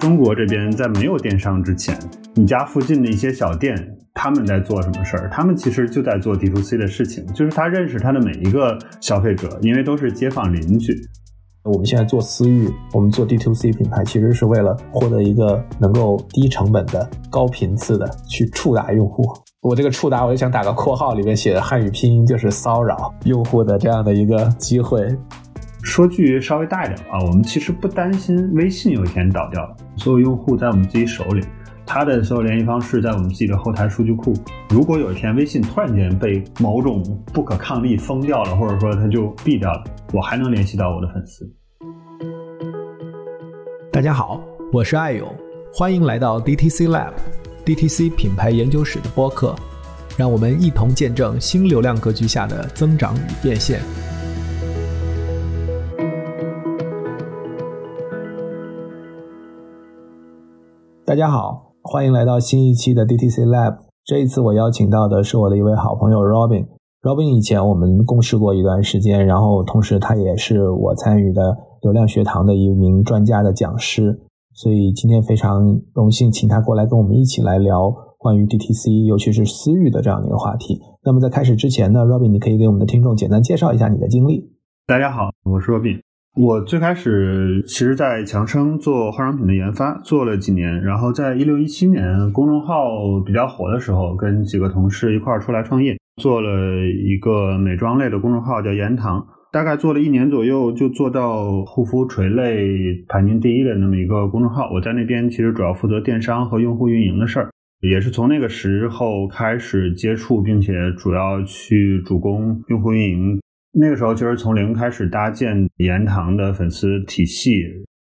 中国这边在没有电商之前，你家附近的一些小店，他们在做什么事儿？他们其实就在做 D to C 的事情，就是他认识他的每一个消费者，因为都是街坊邻居。我们现在做私域，我们做 D to C 品牌，其实是为了获得一个能够低成本的、高频次的去触达用户。我这个触达，我就想打个括号，里面写的汉语拼音就是骚扰用户的这样的一个机会。说句稍微大一点啊，我们其实不担心微信有一天倒掉，所有用户在我们自己手里，他的所有联系方式在我们自己的后台数据库。如果有一天微信突然间被某种不可抗力封掉了，或者说它就闭掉了，我还能联系到我的粉丝。大家好，我是爱勇，欢迎来到 DTC Lab，DTC 品牌研究室的播客，让我们一同见证新流量格局下的增长与变现。大家好，欢迎来到新一期的 DTC Lab。这一次我邀请到的是我的一位好朋友 Robin。Robin 以前我们共事过一段时间，然后同时他也是我参与的流量学堂的一名专家的讲师，所以今天非常荣幸请他过来跟我们一起来聊关于 DTC，尤其是私域的这样的一个话题。那么在开始之前呢，Robin 你可以给我们的听众简单介绍一下你的经历。大家好，我是 Robin。我最开始其实，在强生做化妆品的研发，做了几年。然后在一六一七年公众号比较火的时候，跟几个同事一块儿出来创业，做了一个美妆类的公众号，叫言堂。大概做了一年左右，就做到护肤垂类排名第一的那么一个公众号。我在那边其实主要负责电商和用户运营的事儿，也是从那个时候开始接触，并且主要去主攻用户运营。那个时候就是从零开始搭建言堂的粉丝体系，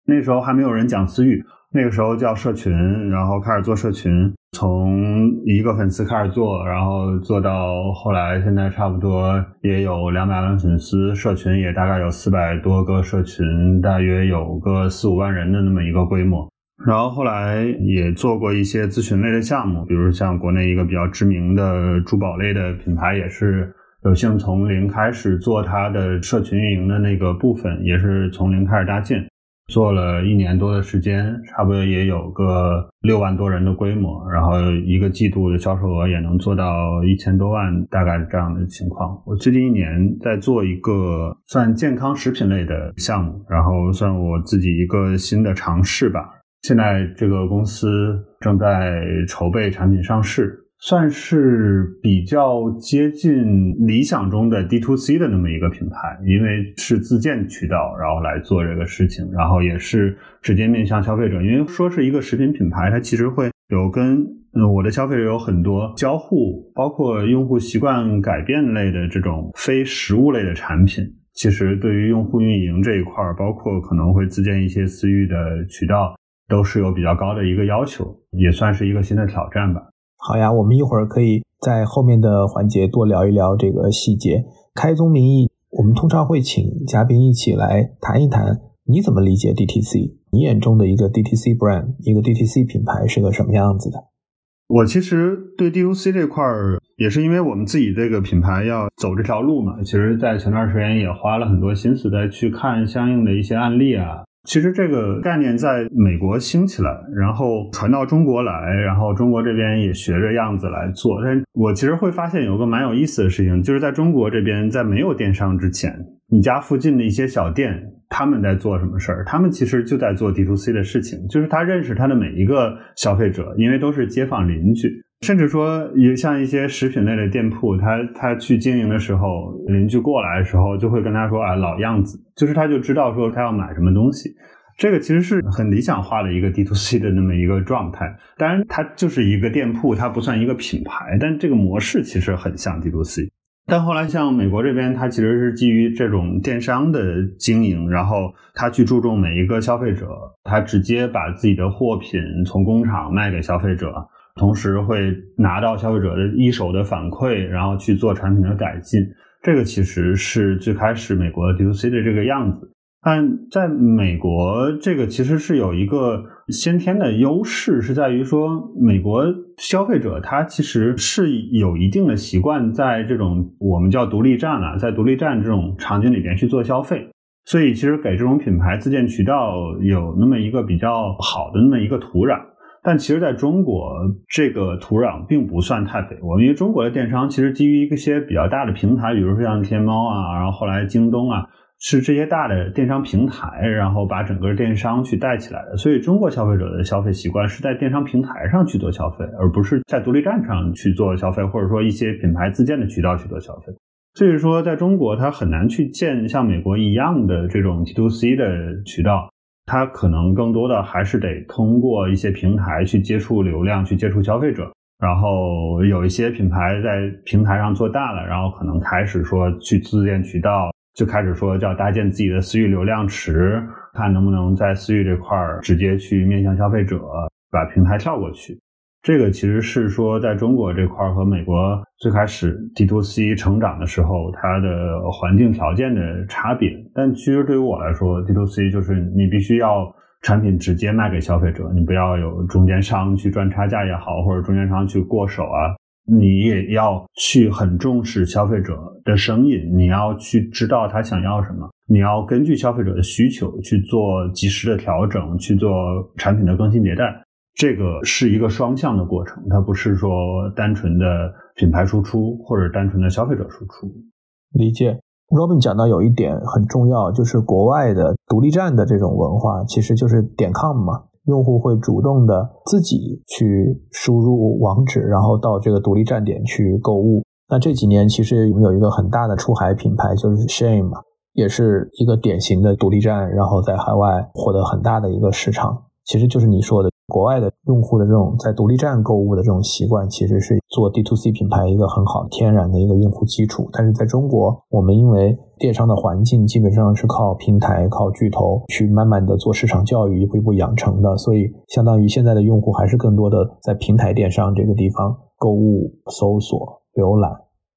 那时候还没有人讲私域，那个时候叫社群，然后开始做社群，从一个粉丝开始做，然后做到后来现在差不多也有两百万粉丝，社群也大概有四百多个社群，大约有个四五万人的那么一个规模，然后后来也做过一些咨询类的项目，比如像国内一个比较知名的珠宝类的品牌也是。有幸从零开始做它的社群运营的那个部分，也是从零开始搭建，做了一年多的时间，差不多也有个六万多人的规模，然后一个季度的销售额也能做到一千多万，大概这样的情况。我最近一年在做一个算健康食品类的项目，然后算我自己一个新的尝试吧。现在这个公司正在筹备产品上市。算是比较接近理想中的 D to C 的那么一个品牌，因为是自建渠道，然后来做这个事情，然后也是直接面向消费者。因为说是一个食品品牌，它其实会有跟我的消费者有很多交互，包括用户习惯改变类的这种非食物类的产品。其实对于用户运营这一块，包括可能会自建一些私域的渠道，都是有比较高的一个要求，也算是一个新的挑战吧。好呀，我们一会儿可以在后面的环节多聊一聊这个细节。开宗明义，我们通常会请嘉宾一起来谈一谈，你怎么理解 DTC？你眼中的一个 DTC brand，一个 DTC 品牌是个什么样子的？我其实对 DTC 这块儿，也是因为我们自己这个品牌要走这条路嘛。其实，在前段时间也花了很多心思在去看相应的一些案例啊。其实这个概念在美国兴起来，然后传到中国来，然后中国这边也学着样子来做。但我其实会发现有个蛮有意思的事情，就是在中国这边，在没有电商之前，你家附近的一些小店，他们在做什么事儿？他们其实就在做 D to C 的事情，就是他认识他的每一个消费者，因为都是街坊邻居。甚至说，有像一些食品类的店铺，他他去经营的时候，邻居过来的时候，就会跟他说啊，老样子，就是他就知道说他要买什么东西。这个其实是很理想化的一个 D to C 的那么一个状态。当然，它就是一个店铺，它不算一个品牌，但这个模式其实很像 D to C。但后来像美国这边，它其实是基于这种电商的经营，然后他去注重每一个消费者，他直接把自己的货品从工厂卖给消费者。同时会拿到消费者的一手的反馈，然后去做产品的改进。这个其实是最开始美国 DTC 的这个样子。但在美国，这个其实是有一个先天的优势，是在于说美国消费者他其实是有一定的习惯，在这种我们叫独立站啊，在独立站这种场景里边去做消费。所以其实给这种品牌自建渠道有那么一个比较好的那么一个土壤。但其实在中国，这个土壤并不算太肥沃，因为中国的电商其实基于一些比较大的平台，比如说像天猫啊，然后后来京东啊。是这些大的电商平台，然后把整个电商去带起来的。所以，中国消费者的消费习惯是在电商平台上去做消费，而不是在独立站上去做消费，或者说一些品牌自建的渠道去做消费。所以说，在中国，它很难去建像美国一样的这种 T to C 的渠道，它可能更多的还是得通过一些平台去接触流量，去接触消费者。然后有一些品牌在平台上做大了，然后可能开始说去自建渠道。就开始说叫搭建自己的私域流量池，看能不能在私域这块儿直接去面向消费者，把平台跳过去。这个其实是说在中国这块儿和美国最开始 D to C 成长的时候，它的环境条件的差别。但其实对于我来说，D to C 就是你必须要产品直接卖给消费者，你不要有中间商去赚差价也好，或者中间商去过手啊。你也要去很重视消费者的声音，你要去知道他想要什么，你要根据消费者的需求去做及时的调整，去做产品的更新迭代。这个是一个双向的过程，它不是说单纯的品牌输出或者单纯的消费者输出。理解，Robin 讲到有一点很重要，就是国外的独立站的这种文化，其实就是点 com 嘛。用户会主动的自己去输入网址，然后到这个独立站点去购物。那这几年其实有一个很大的出海品牌，就是 Shame 嘛，也是一个典型的独立站，然后在海外获得很大的一个市场。其实就是你说的。国外的用户的这种在独立站购物的这种习惯，其实是做 D to C 品牌一个很好天然的一个用户基础。但是在中国，我们因为电商的环境基本上是靠平台、靠巨头去慢慢的做市场教育，一步一步养成的，所以相当于现在的用户还是更多的在平台电商这个地方购物、搜索、浏览。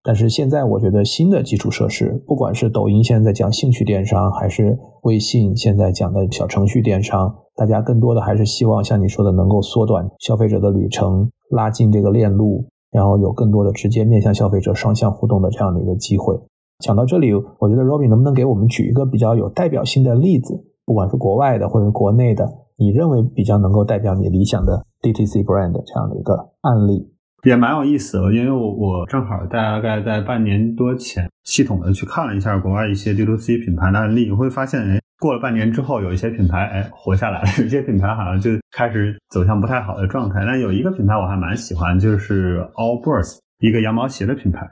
但是现在我觉得新的基础设施，不管是抖音现在讲兴趣电商，还是微信现在讲的小程序电商，大家更多的还是希望像你说的，能够缩短消费者的旅程，拉近这个链路，然后有更多的直接面向消费者双向互动的这样的一个机会。讲到这里，我觉得 Robin 能不能给我们举一个比较有代表性的例子，不管是国外的或者国内的，你认为比较能够代表你理想的 DTC brand 这样的一个案例？也蛮有意思的，因为我我正好大概在半年多前系统的去看了一下国外一些 DTC 品牌的案例，会发现，哎，过了半年之后，有一些品牌哎活下来了，有些品牌好像就开始走向不太好的状态。但有一个品牌我还蛮喜欢，就是 Allbirds，一个羊毛鞋的品牌。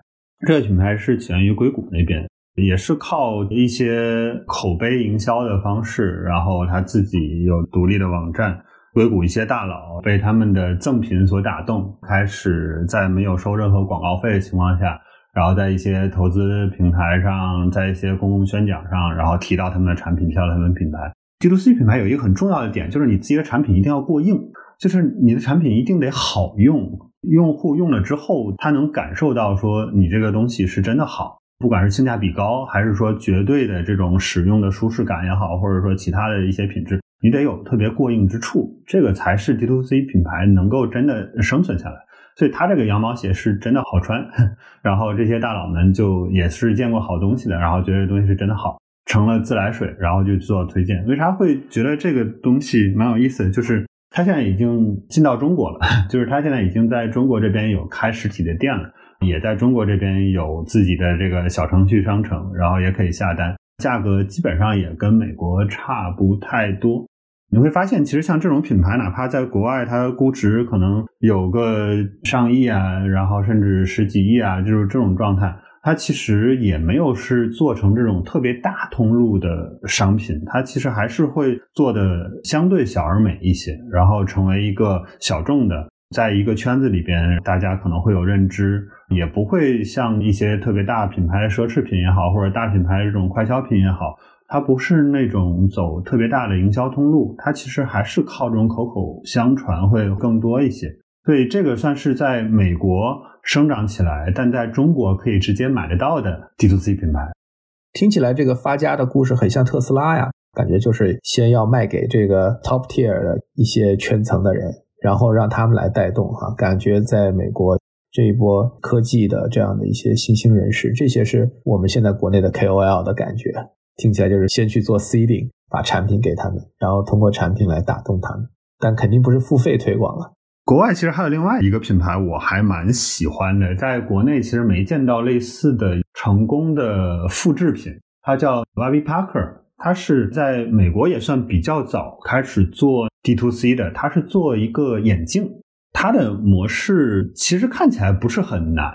这个品牌是起源于硅谷那边，也是靠一些口碑营销的方式，然后他自己有独立的网站。硅谷一些大佬被他们的赠品所打动，开始在没有收任何广告费的情况下，然后在一些投资平台上，在一些公共宣讲上，然后提到他们的产品，提到他们品牌。D to C 品牌有一个很重要的点，就是你自己的产品一定要过硬，就是你的产品一定得好用，用户用了之后，他能感受到说你这个东西是真的好，不管是性价比高，还是说绝对的这种使用的舒适感也好，或者说其他的一些品质。你得有特别过硬之处，这个才是 D to C 品牌能够真的生存下来。所以它这个羊毛鞋是真的好穿，然后这些大佬们就也是见过好东西的，然后觉得东西是真的好，成了自来水，然后就做推荐。为啥会觉得这个东西蛮有意思？就是它现在已经进到中国了，就是它现在已经在中国这边有开实体的店了，也在中国这边有自己的这个小程序商城，然后也可以下单，价格基本上也跟美国差不太多。你会发现，其实像这种品牌，哪怕在国外，它估值可能有个上亿啊，然后甚至十几亿啊，就是这种状态，它其实也没有是做成这种特别大通路的商品，它其实还是会做的相对小而美一些，然后成为一个小众的，在一个圈子里边，大家可能会有认知，也不会像一些特别大品牌的奢侈品也好，或者大品牌这种快消品也好。它不是那种走特别大的营销通路，它其实还是靠这种口口相传会更多一些。所以这个算是在美国生长起来，但在中国可以直接买得到的 D to C 品牌。听起来这个发家的故事很像特斯拉呀，感觉就是先要卖给这个 top tier 的一些圈层的人，然后让他们来带动哈。感觉在美国这一波科技的这样的一些新兴人士，这些是我们现在国内的 KOL 的感觉。听起来就是先去做 seeding，把产品给他们，然后通过产品来打动他们，但肯定不是付费推广了。国外其实还有另外一个品牌，我还蛮喜欢的，在国内其实没见到类似的成功的复制品，它叫 Warby Parker，它是在美国也算比较早开始做 D to C 的，它是做一个眼镜，它的模式其实看起来不是很难，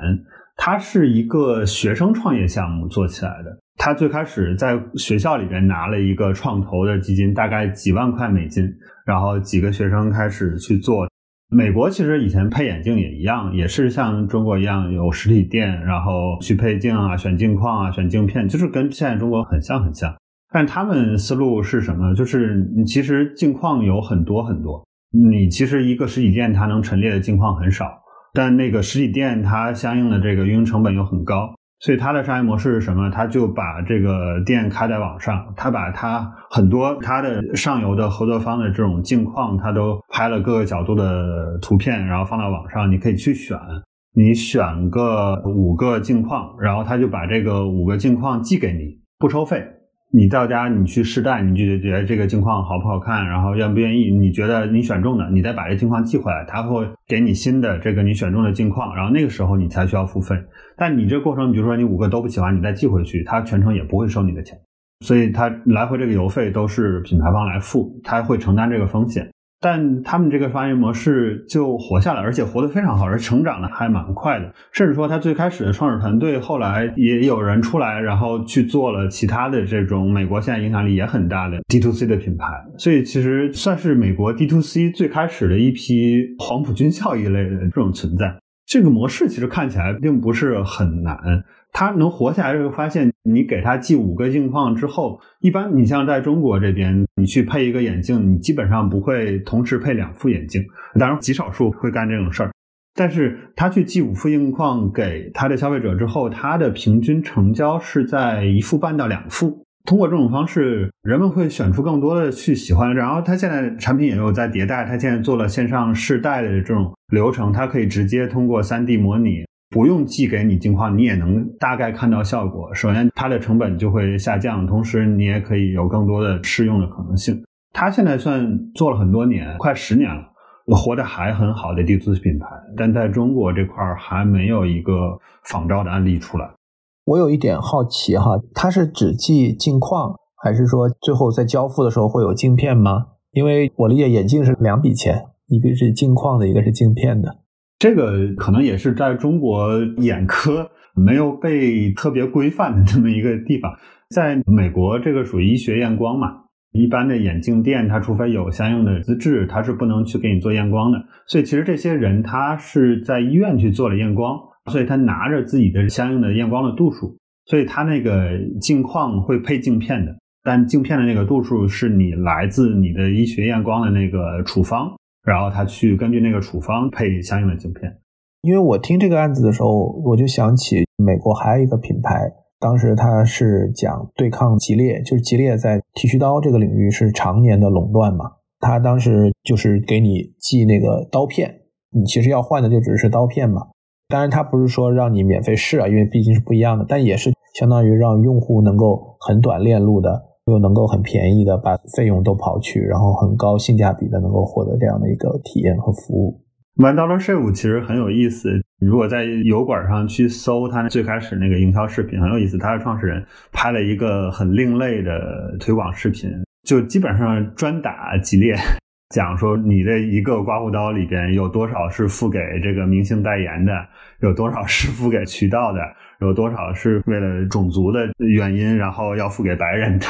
它是一个学生创业项目做起来的，他最开始在学校里边拿了一个创投的基金，大概几万块美金，然后几个学生开始去做。美国其实以前配眼镜也一样，也是像中国一样有实体店，然后去配镜啊、选镜框啊、选镜片，就是跟现在中国很像很像。但他们思路是什么？就是你其实镜框有很多很多，你其实一个实体店它能陈列的镜框很少，但那个实体店它相应的这个运营成本又很高。所以它的商业模式是什么？他就把这个店开在网上，他把他很多他的上游的合作方的这种镜框，他都拍了各个角度的图片，然后放到网上，你可以去选，你选个五个镜框，然后他就把这个五个镜框寄给你，不收费。你到家你去试戴，你就觉得这个镜框好不好看，然后愿不愿意？你觉得你选中的，你再把这镜框寄回来，他会给你新的这个你选中的镜框，然后那个时候你才需要付费。但你这过程，比如说你五个都不喜欢，你再寄回去，他全程也不会收你的钱，所以他来回这个邮费都是品牌方来付，他会承担这个风险。但他们这个商业模式就活下来，而且活得非常好，而成长的还蛮快的。甚至说，他最开始的创始团队后来也有人出来，然后去做了其他的这种美国现在影响力也很大的 D to C 的品牌。所以其实算是美国 D to C 最开始的一批黄埔军校一类的这种存在。这个模式其实看起来并不是很难。他能活下来，就会发现你给他寄五个镜框之后，一般你像在中国这边，你去配一个眼镜，你基本上不会同时配两副眼镜，当然极少数会干这种事儿。但是他去寄五副镜框给他的消费者之后，他的平均成交是在一副半到两副。通过这种方式，人们会选出更多的去喜欢。然后他现在产品也有在迭代，他现在做了线上试戴的这种流程，他可以直接通过 3D 模拟。不用寄给你镜框，你也能大概看到效果。首先，它的成本就会下降，同时你也可以有更多的试用的可能性。它现在算做了很多年，快十年了，活得还很好的 D to C 品牌，但在中国这块还没有一个仿照的案例出来。我有一点好奇哈，它是只寄镜框，还是说最后在交付的时候会有镜片吗？因为我理解眼镜是两笔钱，一个是镜框的，一个是镜片的。这个可能也是在中国眼科 没有被特别规范的这么一个地方。在美国，这个属于医学验光嘛，一般的眼镜店，它除非有相应的资质，它是不能去给你做验光的。所以，其实这些人他是在医院去做了验光，所以他拿着自己的相应的验光的度数，所以他那个镜框会配镜片的，但镜片的那个度数是你来自你的医学验光的那个处方。然后他去根据那个处方配相应的镜片。因为我听这个案子的时候，我就想起美国还有一个品牌，当时他是讲对抗吉列，就是吉列在剃须刀这个领域是常年的垄断嘛。他当时就是给你寄那个刀片，你其实要换的就只是刀片嘛。当然他不是说让你免费试啊，因为毕竟是不一样的，但也是相当于让用户能够很短链路的。又能够很便宜的把费用都刨去，然后很高性价比的能够获得这样的一个体验和服务。One Dollar Shave 其实很有意思，如果在油管上去搜它最开始那个营销视频，很有意思。它的创始人拍了一个很另类的推广视频，就基本上专打吉列，讲说你的一个刮胡刀里边有多少是付给这个明星代言的，有多少是付给渠道的，有多少是为了种族的原因，然后要付给白人的。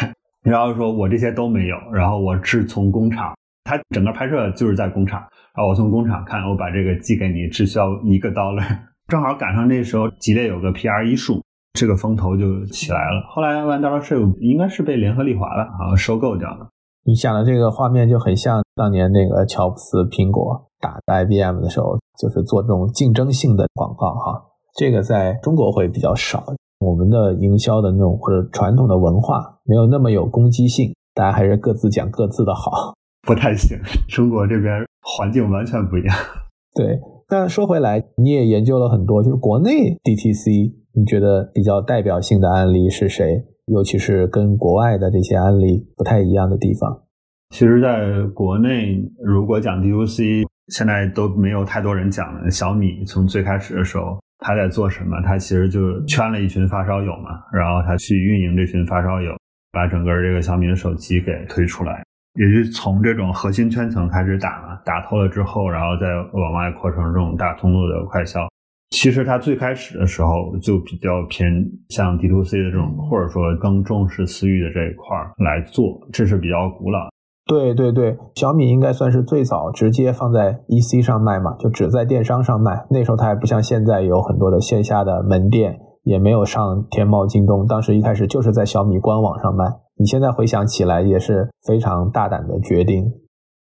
然后说我这些都没有，然后我是从工厂，他整个拍摄就是在工厂，然后我从工厂看，我把这个寄给你，只需要一个 dollar，正好赶上那时候吉列有个 PR 一术，这个风头就起来了。后来 One Dollar Shave 应该是被联合利华了啊收购掉了。你想的这个画面就很像当年那个乔布斯苹果打 IBM 的时候，就是做这种竞争性的广告哈，这个在中国会比较少。我们的营销的那种或者传统的文化没有那么有攻击性，大家还是各自讲各自的好，不太行。中国这边环境完全不一样。对，那说回来，你也研究了很多，就是国内 DTC，你觉得比较代表性的案例是谁？尤其是跟国外的这些案例不太一样的地方。其实，在国内，如果讲 D to C，现在都没有太多人讲了。小米从最开始的时候，他在做什么？他其实就圈了一群发烧友嘛，然后他去运营这群发烧友，把整个这个小米的手机给推出来，也就从这种核心圈层开始打嘛，打透了之后，然后再往外扩成这种大通路的快销。其实它最开始的时候就比较偏向 D to C 的这种，或者说更重视私域的这一块来做，这是比较古老。对对对，小米应该算是最早直接放在 EC 上卖嘛，就只在电商上卖。那时候它还不像现在有很多的线下的门店，也没有上天猫、京东。当时一开始就是在小米官网上卖。你现在回想起来也是非常大胆的决定。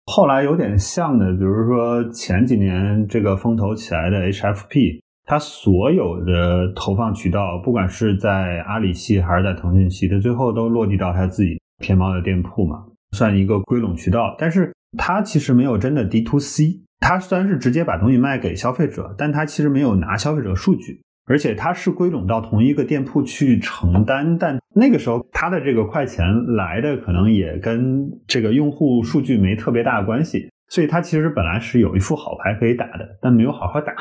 后来有点像的，比如说前几年这个风投起来的 HFP，它所有的投放渠道，不管是在阿里系还是在腾讯系，它最后都落地到它自己天猫的店铺嘛。算一个归拢渠道，但是它其实没有真的 D to C。它虽然是直接把东西卖给消费者，但它其实没有拿消费者数据，而且它是归拢到同一个店铺去承担。但那个时候，它的这个快钱来的可能也跟这个用户数据没特别大的关系，所以它其实本来是有一副好牌可以打的，但没有好好打。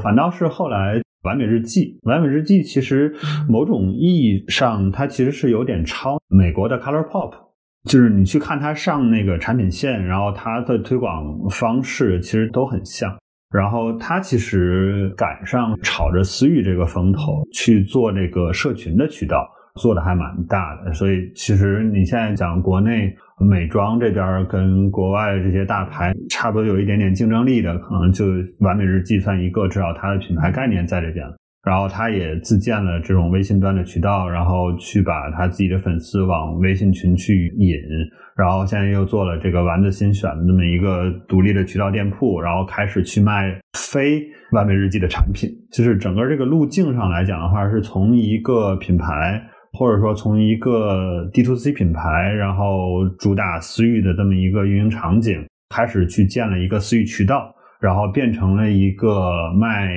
反倒是后来完美日记，完美日记其实某种意义上，它其实是有点抄美国的 Color Pop。就是你去看它上那个产品线，然后它的推广方式其实都很像。然后它其实赶上炒着私域这个风头去做这个社群的渠道，做的还蛮大的。所以其实你现在讲国内美妆这边跟国外这些大牌差不多有一点点竞争力的，可能就完美日计算一个，至少它的品牌概念在这边。然后他也自建了这种微信端的渠道，然后去把他自己的粉丝往微信群去引，然后现在又做了这个丸子新选的这么一个独立的渠道店铺，然后开始去卖非完美日记的产品。就是整个这个路径上来讲的话，是从一个品牌，或者说从一个 D to C 品牌，然后主打私域的这么一个运营场景，开始去建了一个私域渠道。然后变成了一个卖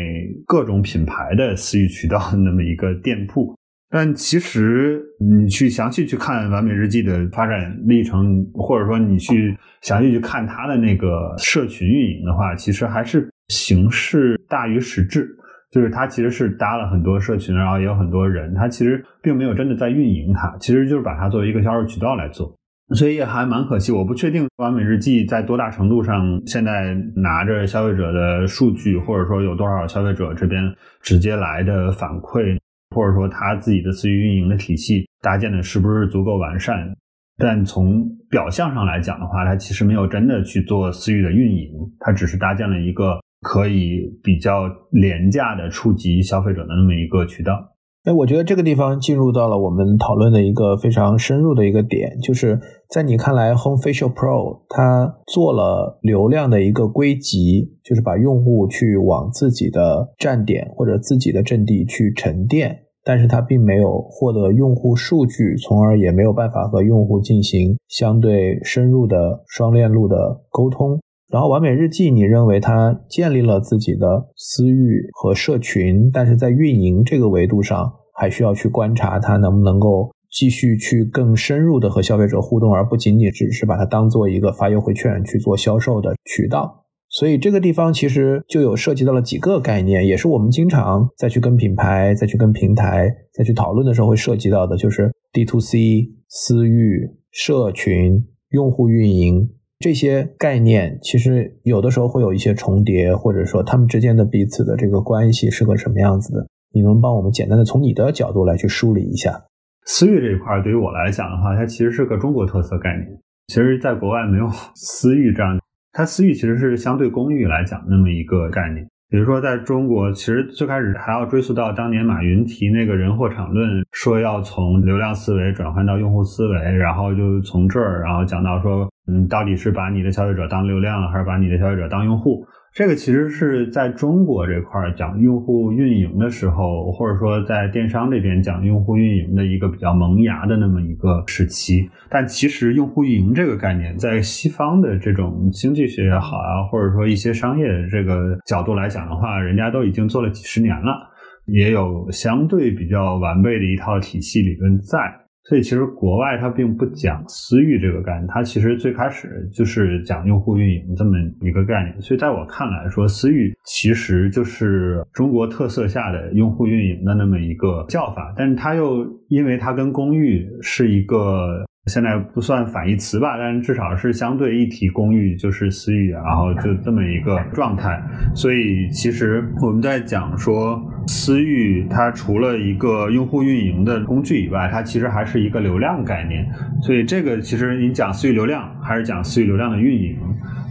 各种品牌的私域渠道的那么一个店铺，但其实你去详细去看完美日记的发展历程，或者说你去详细去看它的那个社群运营的话，其实还是形式大于实质，就是它其实是搭了很多社群，然后也有很多人，它其实并没有真的在运营它，其实就是把它作为一个销售渠道来做。所以也还蛮可惜，我不确定完美日记在多大程度上现在拿着消费者的数据，或者说有多少消费者这边直接来的反馈，或者说他自己的私域运营的体系搭建的是不是足够完善。但从表象上来讲的话，他其实没有真的去做私域的运营，他只是搭建了一个可以比较廉价的触及消费者的那么一个渠道。哎，我觉得这个地方进入到了我们讨论的一个非常深入的一个点，就是在你看来，Home Facial Pro 它做了流量的一个归集，就是把用户去往自己的站点或者自己的阵地去沉淀，但是它并没有获得用户数据，从而也没有办法和用户进行相对深入的双链路的沟通。然后完美日记，你认为它建立了自己的私域和社群，但是在运营这个维度上，还需要去观察它能不能够继续去更深入的和消费者互动，而不仅仅只是把它当做一个发优惠券去做销售的渠道。所以这个地方其实就有涉及到了几个概念，也是我们经常再去跟品牌、再去跟平台再去讨论的时候会涉及到的，就是 D to C、私域、社群、用户运营。这些概念其实有的时候会有一些重叠，或者说他们之间的彼此的这个关系是个什么样子的？你能帮我们简单的从你的角度来去梳理一下？私域这一块对于我来讲的话，它其实是个中国特色概念。其实，在国外没有 私域这样，它私域其实是相对公域来讲那么一个概念。比如说，在中国，其实最开始还要追溯到当年马云提那个人货场论，说要从流量思维转换到用户思维，然后就从这儿，然后讲到说，嗯，到底是把你的消费者当流量，还是把你的消费者当用户？这个其实是在中国这块讲用户运营的时候，或者说在电商这边讲用户运营的一个比较萌芽的那么一个时期。但其实用户运营这个概念，在西方的这种经济学也好啊，或者说一些商业这个角度来讲的话，人家都已经做了几十年了，也有相对比较完备的一套体系理论在。所以其实国外它并不讲私域这个概念，它其实最开始就是讲用户运营这么一个概念。所以在我看来说，私域其实就是中国特色下的用户运营的那么一个叫法，但是它又因为它跟公域是一个。现在不算反义词吧，但是至少是相对一体公域就是私域，然后就这么一个状态。所以其实我们在讲说私域，它除了一个用户运营的工具以外，它其实还是一个流量概念。所以这个其实你讲私域流量，还是讲私域流量的运营，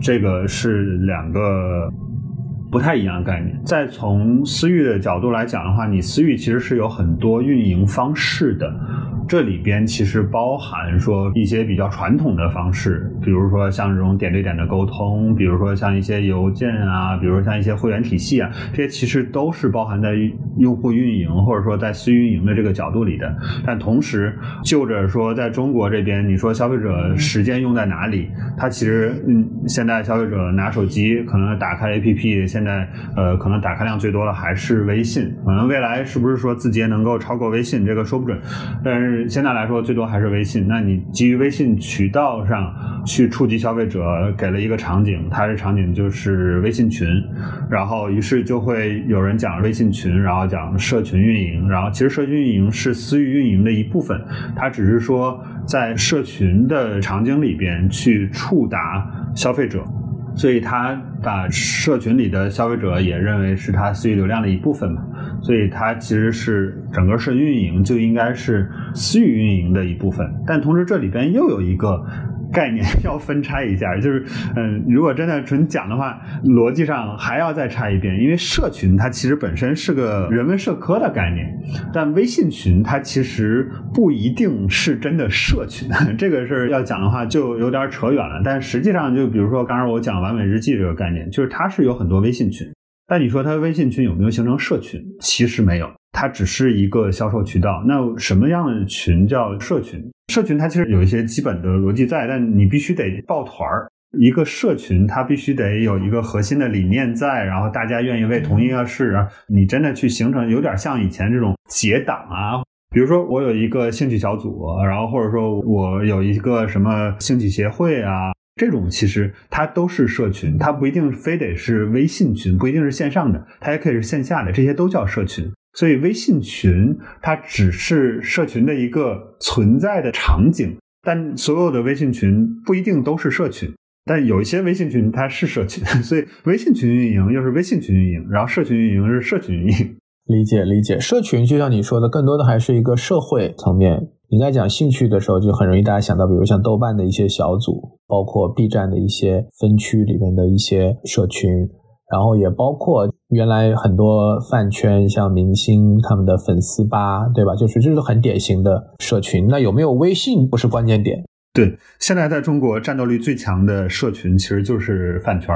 这个是两个不太一样的概念。再从私域的角度来讲的话，你私域其实是有很多运营方式的。这里边其实包含说一些比较传统的方式，比如说像这种点对点的沟通，比如说像一些邮件啊，比如像一些会员体系啊，这些其实都是包含在用户运营或者说在私运营的这个角度里的。但同时，就着说在中国这边，你说消费者时间用在哪里？他其实，嗯，现在消费者拿手机可能打开 APP，现在呃可能打开量最多的还是微信，可能未来是不是说字节能够超过微信，这个说不准，但是。现在来说，最多还是微信。那你基于微信渠道上去触及消费者，给了一个场景，它的场景就是微信群，然后于是就会有人讲微信群，然后讲社群运营，然后其实社群运营是私域运营的一部分，它只是说在社群的场景里边去触达消费者。所以他把社群里的消费者也认为是他私域流量的一部分嘛，所以它其实是整个社群运营就应该是私域运营的一部分，但同时这里边又有一个。概念 要分拆一下，就是，嗯，如果真的纯讲的话，逻辑上还要再拆一遍，因为社群它其实本身是个人文社科的概念，但微信群它其实不一定是真的社群，这个事儿要讲的话就有点扯远了。但实际上，就比如说刚才我讲完美日记这个概念，就是它是有很多微信群，但你说它微信群有没有形成社群？其实没有，它只是一个销售渠道。那什么样的群叫社群？社群它其实有一些基本的逻辑在，但你必须得抱团儿。一个社群它必须得有一个核心的理念在，然后大家愿意为同一个事，你真的去形成，有点像以前这种结党啊。比如说我有一个兴趣小组，然后或者说我有一个什么兴趣协会啊，这种其实它都是社群，它不一定非得是微信群，不一定是线上的，它也可以是线下的，这些都叫社群。所以微信群它只是社群的一个存在的场景，但所有的微信群不一定都是社群，但有一些微信群它是社群，所以微信群运营又是微信群运营，然后社群运营是社群运营。理解理解，社群就像你说的，更多的还是一个社会层面。你在讲兴趣的时候，就很容易大家想到，比如像豆瓣的一些小组，包括 B 站的一些分区里面的一些社群。然后也包括原来很多饭圈，像明星他们的粉丝吧，对吧？就是这是很典型的社群。那有没有微信不是关键点？对，现在在中国战斗力最强的社群其实就是饭圈。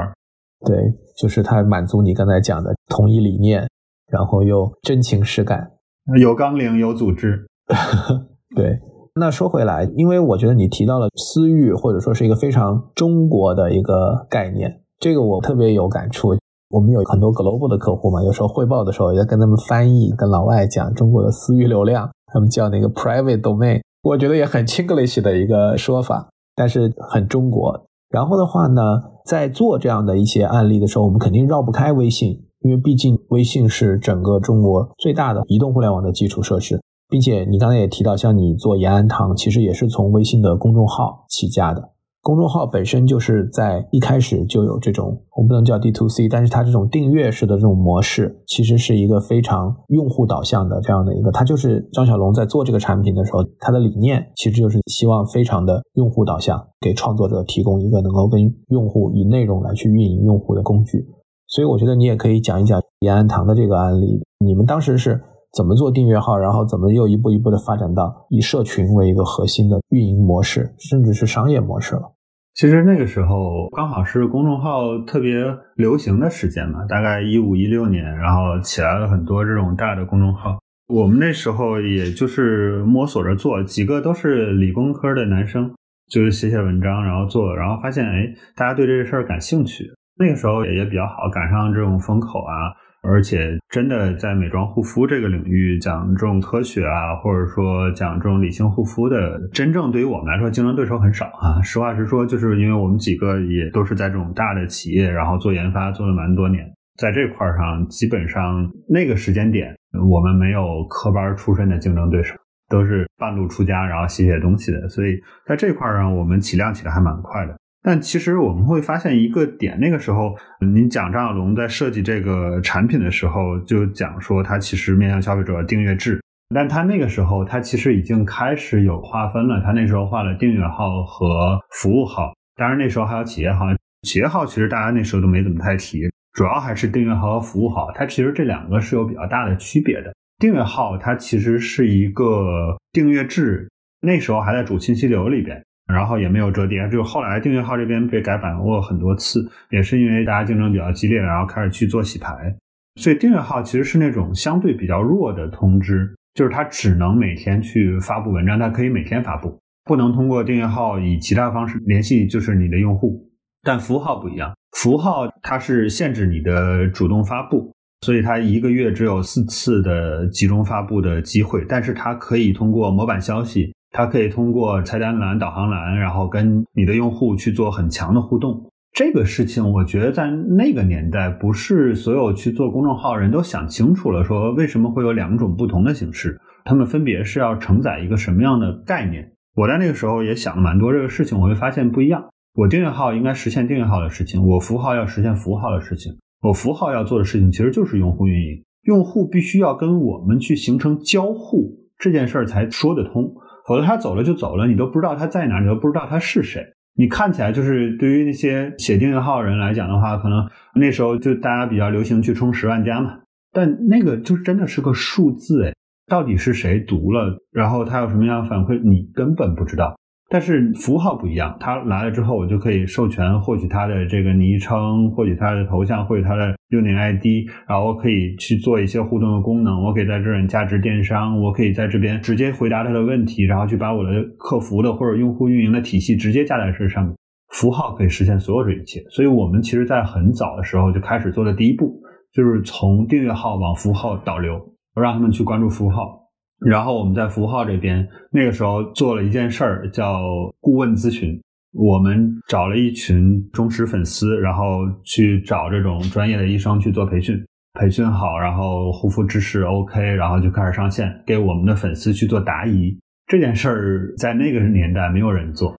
对，就是它满足你刚才讲的同一理念，然后又真情实感，有纲领，有组织。对，那说回来，因为我觉得你提到了私域，或者说是一个非常中国的一个概念，这个我特别有感触。我们有很多 global 的客户嘛，有时候汇报的时候也在跟他们翻译，跟老外讲中国的私域流量，他们叫那个 private domain，我觉得也很 English 的一个说法，但是很中国。然后的话呢，在做这样的一些案例的时候，我们肯定绕不开微信，因为毕竟微信是整个中国最大的移动互联网的基础设施，并且你刚才也提到，像你做延安堂，其实也是从微信的公众号起家的。公众号本身就是在一开始就有这种，我不能叫 D to C，但是它这种订阅式的这种模式，其实是一个非常用户导向的这样的一个。它就是张小龙在做这个产品的时候，他的理念其实就是希望非常的用户导向，给创作者提供一个能够跟用户以内容来去运营用户的工具。所以我觉得你也可以讲一讲延安堂的这个案例，你们当时是。怎么做订阅号，然后怎么又一步一步的发展到以社群为一个核心的运营模式，甚至是商业模式了？其实那个时候刚好是公众号特别流行的时间嘛，大概一五一六年，然后起来了很多这种大的公众号。我们那时候也就是摸索着做，几个都是理工科的男生，就是写写文章，然后做，然后发现哎，大家对这个事儿感兴趣。那个时候也也比较好，赶上这种风口啊。而且真的在美妆护肤这个领域讲这种科学啊，或者说讲这种理性护肤的，真正对于我们来说竞争对手很少啊。实话实说，就是因为我们几个也都是在这种大的企业，然后做研发做了蛮多年，在这块上基本上那个时间点，我们没有科班出身的竞争对手，都是半路出家，然后写写东西的，所以在这块上我们起量起的还蛮快的。但其实我们会发现一个点，那个时候，您讲张小龙在设计这个产品的时候，就讲说他其实面向消费者订阅制，但他那个时候他其实已经开始有划分了，他那时候划了订阅号和服务号，当然那时候还有企业号，企业号其实大家那时候都没怎么太提，主要还是订阅号和服务号，它其实这两个是有比较大的区别的。订阅号它其实是一个订阅制，那时候还在主信息流里边。然后也没有折叠，就后来订阅号这边被改版过很多次，也是因为大家竞争比较激烈，然后开始去做洗牌。所以订阅号其实是那种相对比较弱的通知，就是它只能每天去发布文章，它可以每天发布，不能通过订阅号以其他方式联系就是你的用户。但服务号不一样，服务号它是限制你的主动发布，所以它一个月只有四次的集中发布的机会，但是它可以通过模板消息。它可以通过菜单栏、导航栏，然后跟你的用户去做很强的互动。这个事情，我觉得在那个年代，不是所有去做公众号人都想清楚了，说为什么会有两种不同的形式，他们分别是要承载一个什么样的概念。我在那个时候也想了蛮多这个事情，我会发现不一样。我订阅号应该实现订阅号的事情，我服务号要实现服务号的事情。我服务号要做的事情其实就是用户运营，用户必须要跟我们去形成交互，这件事儿才说得通。否则他走了就走了，你都不知道他在哪，你都不知道他是谁。你看起来就是对于那些写订阅号人来讲的话，可能那时候就大家比较流行去冲十万加嘛，但那个就真的是个数字哎，到底是谁读了，然后他有什么样的反馈，你根本不知道。但是符号不一样，他来了之后，我就可以授权获取他的这个昵称，获取他的头像，获取他的用点 ID，然后我可以去做一些互动的功能。我可以在这儿价值电商，我可以在这边直接回答他的问题，然后去把我的客服的或者用户运营的体系直接加在这上面。符号可以实现所有这一切，所以我们其实在很早的时候就开始做的第一步，就是从订阅号往符号导流，我让他们去关注符号。然后我们在服务号这边，那个时候做了一件事儿，叫顾问咨询。我们找了一群忠实粉丝，然后去找这种专业的医生去做培训。培训好，然后护肤知识 OK，然后就开始上线，给我们的粉丝去做答疑。这件事儿在那个年代没有人做，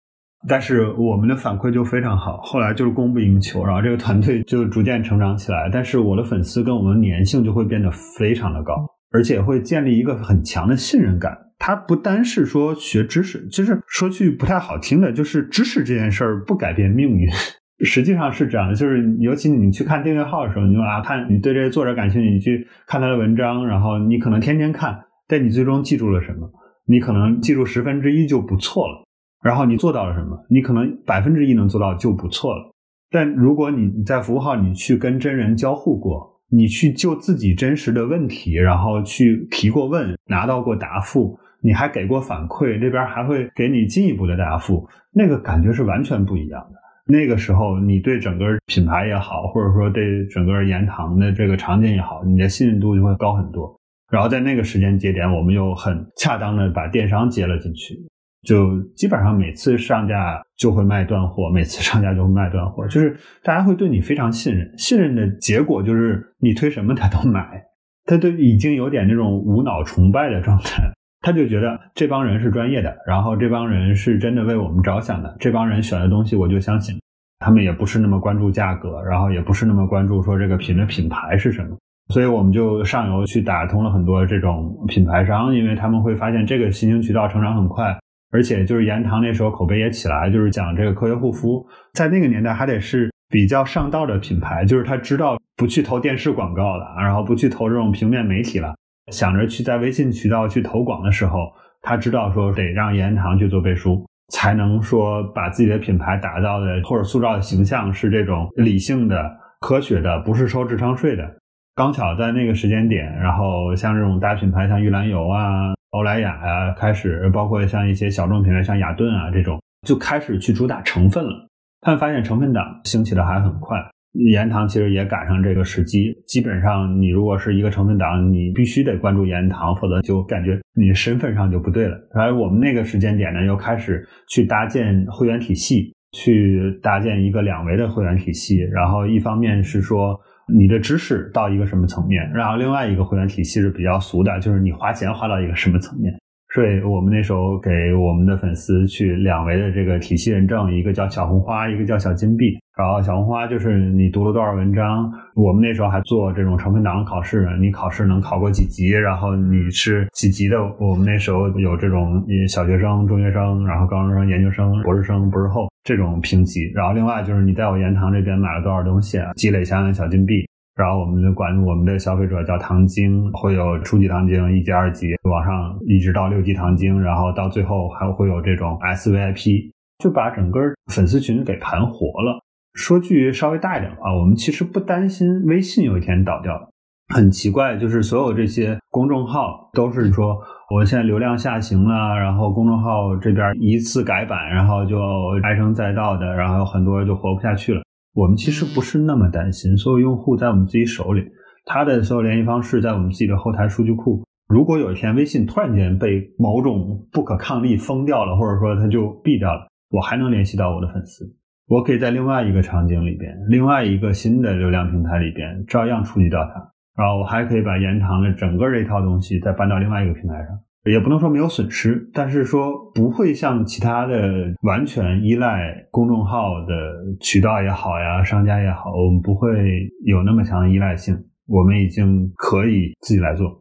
但是我们的反馈就非常好。后来就是供不应求，然后这个团队就逐渐成长起来。但是我的粉丝跟我们粘性就会变得非常的高。而且会建立一个很强的信任感。它不单是说学知识，其实说句不太好听的，就是知识这件事儿不改变命运。实际上是这样的，就是尤其你去看订阅号的时候，你说啊，看你对这个作者感兴趣，你去看他的文章，然后你可能天天看，但你最终记住了什么？你可能记住十分之一就不错了。然后你做到了什么？你可能百分之一能做到就不错了。但如果你你在服务号，你去跟真人交互过。你去就自己真实的问题，然后去提过问，拿到过答复，你还给过反馈，这边还会给你进一步的答复，那个感觉是完全不一样的。那个时候，你对整个品牌也好，或者说对整个言堂的这个场景也好，你的信任度就会高很多。然后在那个时间节点，我们又很恰当的把电商接了进去。就基本上每次上架就会卖断货，每次上架就会卖断货，就是大家会对你非常信任，信任的结果就是你推什么他都买，他都已经有点那种无脑崇拜的状态，他就觉得这帮人是专业的，然后这帮人是真的为我们着想的，这帮人选的东西我就相信，他们也不是那么关注价格，然后也不是那么关注说这个品的品牌是什么，所以我们就上游去打通了很多这种品牌商，因为他们会发现这个新兴渠道成长很快。而且就是言堂那时候口碑也起来，就是讲这个科学护肤，在那个年代还得是比较上道的品牌，就是他知道不去投电视广告了，然后不去投这种平面媒体了，想着去在微信渠道去投广的时候，他知道说得让言堂去做背书，才能说把自己的品牌打造的或者塑造的形象是这种理性的、科学的，不是收智商税的。刚巧在那个时间点，然后像这种大品牌，像玉兰油啊。欧莱雅啊，开始包括像一些小众品牌，像雅顿啊这种，就开始去主打成分了。他们发现成分党兴起的还很快，盐糖其实也赶上这个时机，基本上你如果是一个成分党，你必须得关注盐糖，否则就感觉你身份上就不对了。而我们那个时间点呢，又开始去搭建会员体系，去搭建一个两维的会员体系。然后一方面是说你的知识到一个什么层面，然后另外一个会员体系是比较俗的，就是你花钱花到一个什么层面。所以我们那时候给我们的粉丝去两维的这个体系认证，一个叫小红花，一个叫小金币。然后小红花就是你读了多少文章，我们那时候还做这种成分党考试，你考试能考过几级，然后你是几级的。我们那时候有这种小学生、中学生，然后高中生、研究生、博士生、博士后这种评级。然后另外就是你在我研堂这边买了多少东西啊，积累相应的小金币。然后我们就管我们的消费者叫糖精，会有初级糖精、一级、二级，往上一直到六级糖精，然后到最后还会有这种 SVIP，就把整个粉丝群给盘活了。说句稍微大一点的话，我们其实不担心微信有一天倒掉。很奇怪，就是所有这些公众号都是说，我现在流量下行了，然后公众号这边一次改版，然后就唉声载道的，然后很多人就活不下去了。我们其实不是那么担心，所有用户在我们自己手里，他的所有联系方式在我们自己的后台数据库。如果有一天微信突然间被某种不可抗力封掉了，或者说它就闭掉了，我还能联系到我的粉丝，我可以在另外一个场景里边，另外一个新的流量平台里边照样触及到它，然后我还可以把延长的整个这一套东西再搬到另外一个平台上。也不能说没有损失，但是说不会像其他的完全依赖公众号的渠道也好呀，商家也好，我们不会有那么强的依赖性。我们已经可以自己来做。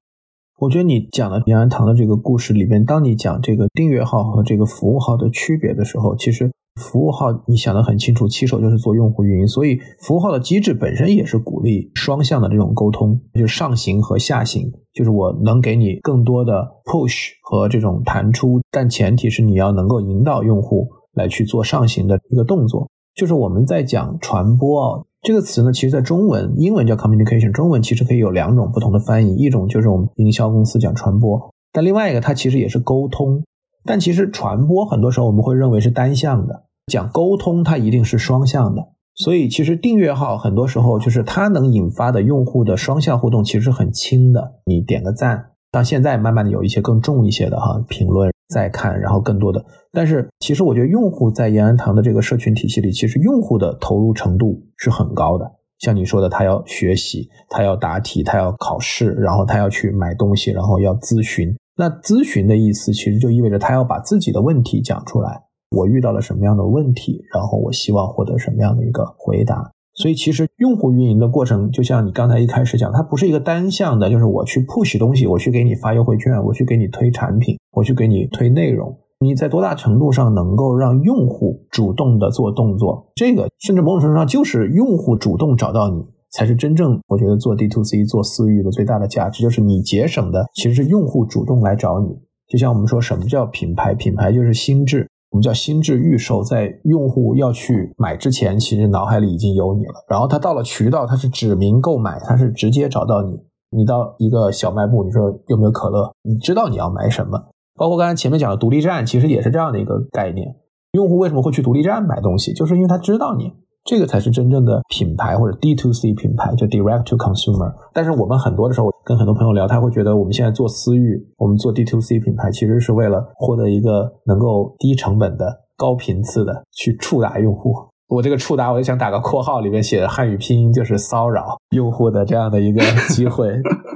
我觉得你讲的延安堂的这个故事里边，当你讲这个订阅号和这个服务号的区别的时候，其实。服务号你想得很清楚，骑手就是做用户运营，所以服务号的机制本身也是鼓励双向的这种沟通，就是上行和下行，就是我能给你更多的 push 和这种弹出，但前提是你要能够引导用户来去做上行的一个动作。就是我们在讲传播这个词呢，其实在中文、英文叫 communication，中文其实可以有两种不同的翻译，一种就是我们营销公司讲传播，但另外一个它其实也是沟通。但其实传播很多时候我们会认为是单向的，讲沟通它一定是双向的。所以其实订阅号很多时候就是它能引发的用户的双向互动其实很轻的，你点个赞，到现在慢慢的有一些更重一些的哈评论再看，然后更多的。但是其实我觉得用户在延安堂的这个社群体系里，其实用户的投入程度是很高的。像你说的，他要学习，他要答题，他要考试，然后他要去买东西，然后要咨询。那咨询的意思，其实就意味着他要把自己的问题讲出来。我遇到了什么样的问题，然后我希望获得什么样的一个回答。所以，其实用户运营的过程，就像你刚才一开始讲，它不是一个单向的，就是我去 push 东西，我去给你发优惠券，我去给你推产品，我去给你推内容。你在多大程度上能够让用户主动的做动作？这个甚至某种程度上就是用户主动找到你。才是真正我觉得做 D to C 做私域的最大的价值，就是你节省的其实是用户主动来找你。就像我们说什么叫品牌，品牌就是心智，我们叫心智预售，在用户要去买之前，其实脑海里已经有你了。然后他到了渠道，他是指名购买，他是直接找到你。你到一个小卖部，你说有没有可乐？你知道你要买什么？包括刚才前面讲的独立站，其实也是这样的一个概念。用户为什么会去独立站买东西？就是因为他知道你。这个才是真正的品牌或者 D to C 品牌，就 Direct to Consumer。但是我们很多的时候跟很多朋友聊，他会觉得我们现在做私域，我们做 D to C 品牌，其实是为了获得一个能够低成本的、高频次的去触达用户。我这个触达，我就想打个括号，里面写的汉语拼音就是骚扰用户的这样的一个 机会。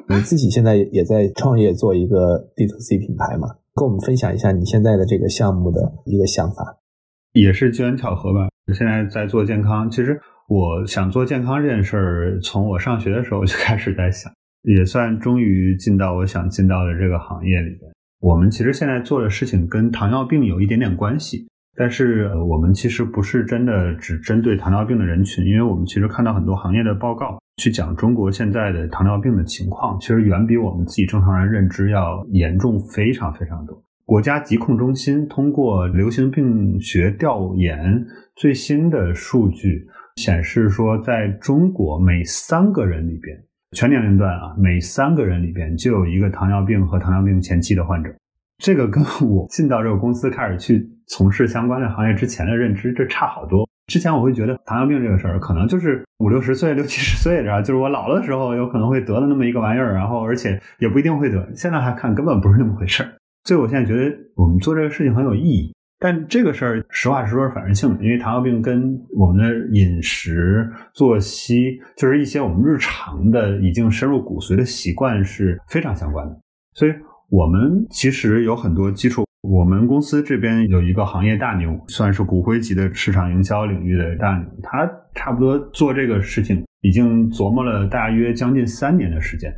你自己现在也在创业做一个 D to C 品牌嘛？跟我们分享一下你现在的这个项目的一个想法。也是机缘巧合吧。现在在做健康，其实我想做健康这件事儿，从我上学的时候就开始在想，也算终于进到我想进到的这个行业里边。我们其实现在做的事情跟糖尿病有一点点关系，但是我们其实不是真的只针对糖尿病的人群，因为我们其实看到很多行业的报告去讲中国现在的糖尿病的情况，其实远比我们自己正常人认知要严重非常非常多。国家疾控中心通过流行病学调研最新的数据显示说，在中国每三个人里边，全年龄段啊，每三个人里边就有一个糖尿病和糖尿病前期的患者。这个跟我进到这个公司开始去从事相关的行业之前的认知，这差好多。之前我会觉得糖尿病这个事儿可能就是五六十岁、六七十岁，然后就是我老的时候有可能会得的那么一个玩意儿，然后而且也不一定会得。现在还看根本不是那么回事儿，所以我现在觉得我们做这个事情很有意义。但这个事儿实话实说是反人性的，因为糖尿病跟我们的饮食、作息，就是一些我们日常的已经深入骨髓的习惯是非常相关的。所以我们其实有很多基础。我们公司这边有一个行业大牛，算是骨灰级的市场营销领域的大牛，他差不多做这个事情已经琢磨了大约将近三年的时间，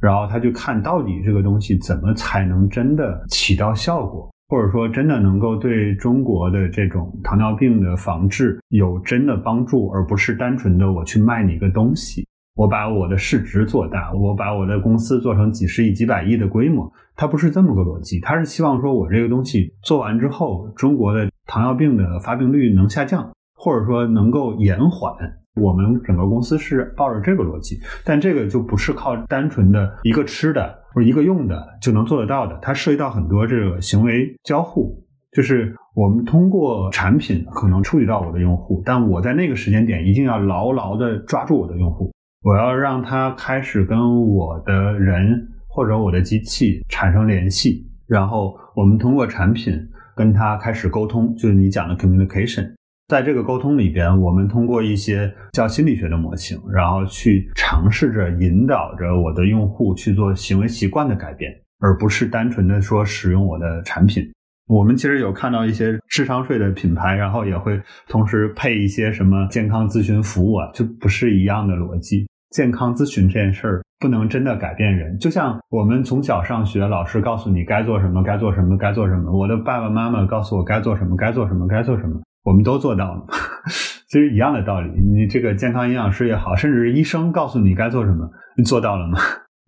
然后他就看到底这个东西怎么才能真的起到效果，或者说真的能够对中国的这种糖尿病的防治有真的帮助，而不是单纯的我去卖你一个东西。我把我的市值做大，我把我的公司做成几十亿、几百亿的规模，它不是这么个逻辑。它是希望说我这个东西做完之后，中国的糖尿病的发病率能下降，或者说能够延缓。我们整个公司是抱着这个逻辑，但这个就不是靠单纯的一个吃的或者一个用的就能做得到的。它涉及到很多这个行为交互，就是我们通过产品可能触及到我的用户，但我在那个时间点一定要牢牢的抓住我的用户。我要让他开始跟我的人或者我的机器产生联系，然后我们通过产品跟他开始沟通，就是你讲的 communication。在这个沟通里边，我们通过一些叫心理学的模型，然后去尝试着引导着我的用户去做行为习惯的改变，而不是单纯的说使用我的产品。我们其实有看到一些智商税的品牌，然后也会同时配一些什么健康咨询服务啊，就不是一样的逻辑。健康咨询这件事儿不能真的改变人，就像我们从小上学，老师告诉你该做什么，该做什么，该做什么。我的爸爸妈妈告诉我该做什么，该做什么，该做什么，我们都做到了。其实一样的道理，你这个健康营养师也好，甚至是医生告诉你该做什么，你做到了吗？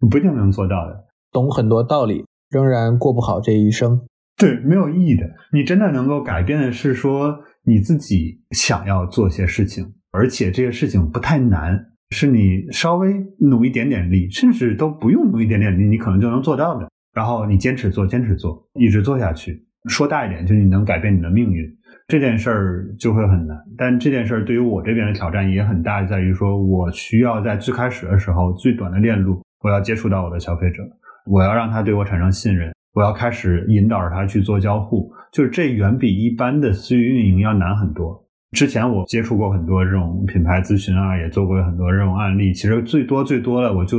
你 不一定能做到的。懂很多道理，仍然过不好这一生，对，没有意义的。你真的能够改变的是说你自己想要做些事情，而且这些事情不太难。是你稍微努一点点力，甚至都不用努一点点力，你可能就能做到的。然后你坚持做，坚持做，一直做下去。说大一点，就是你能改变你的命运，这件事儿就会很难。但这件事儿对于我这边的挑战也很大，在于说我需要在最开始的时候最短的链路，我要接触到我的消费者，我要让他对我产生信任，我要开始引导着他去做交互，就是这远比一般的私域运营要难很多。之前我接触过很多这种品牌咨询啊，也做过很多这种案例。其实最多最多的，我就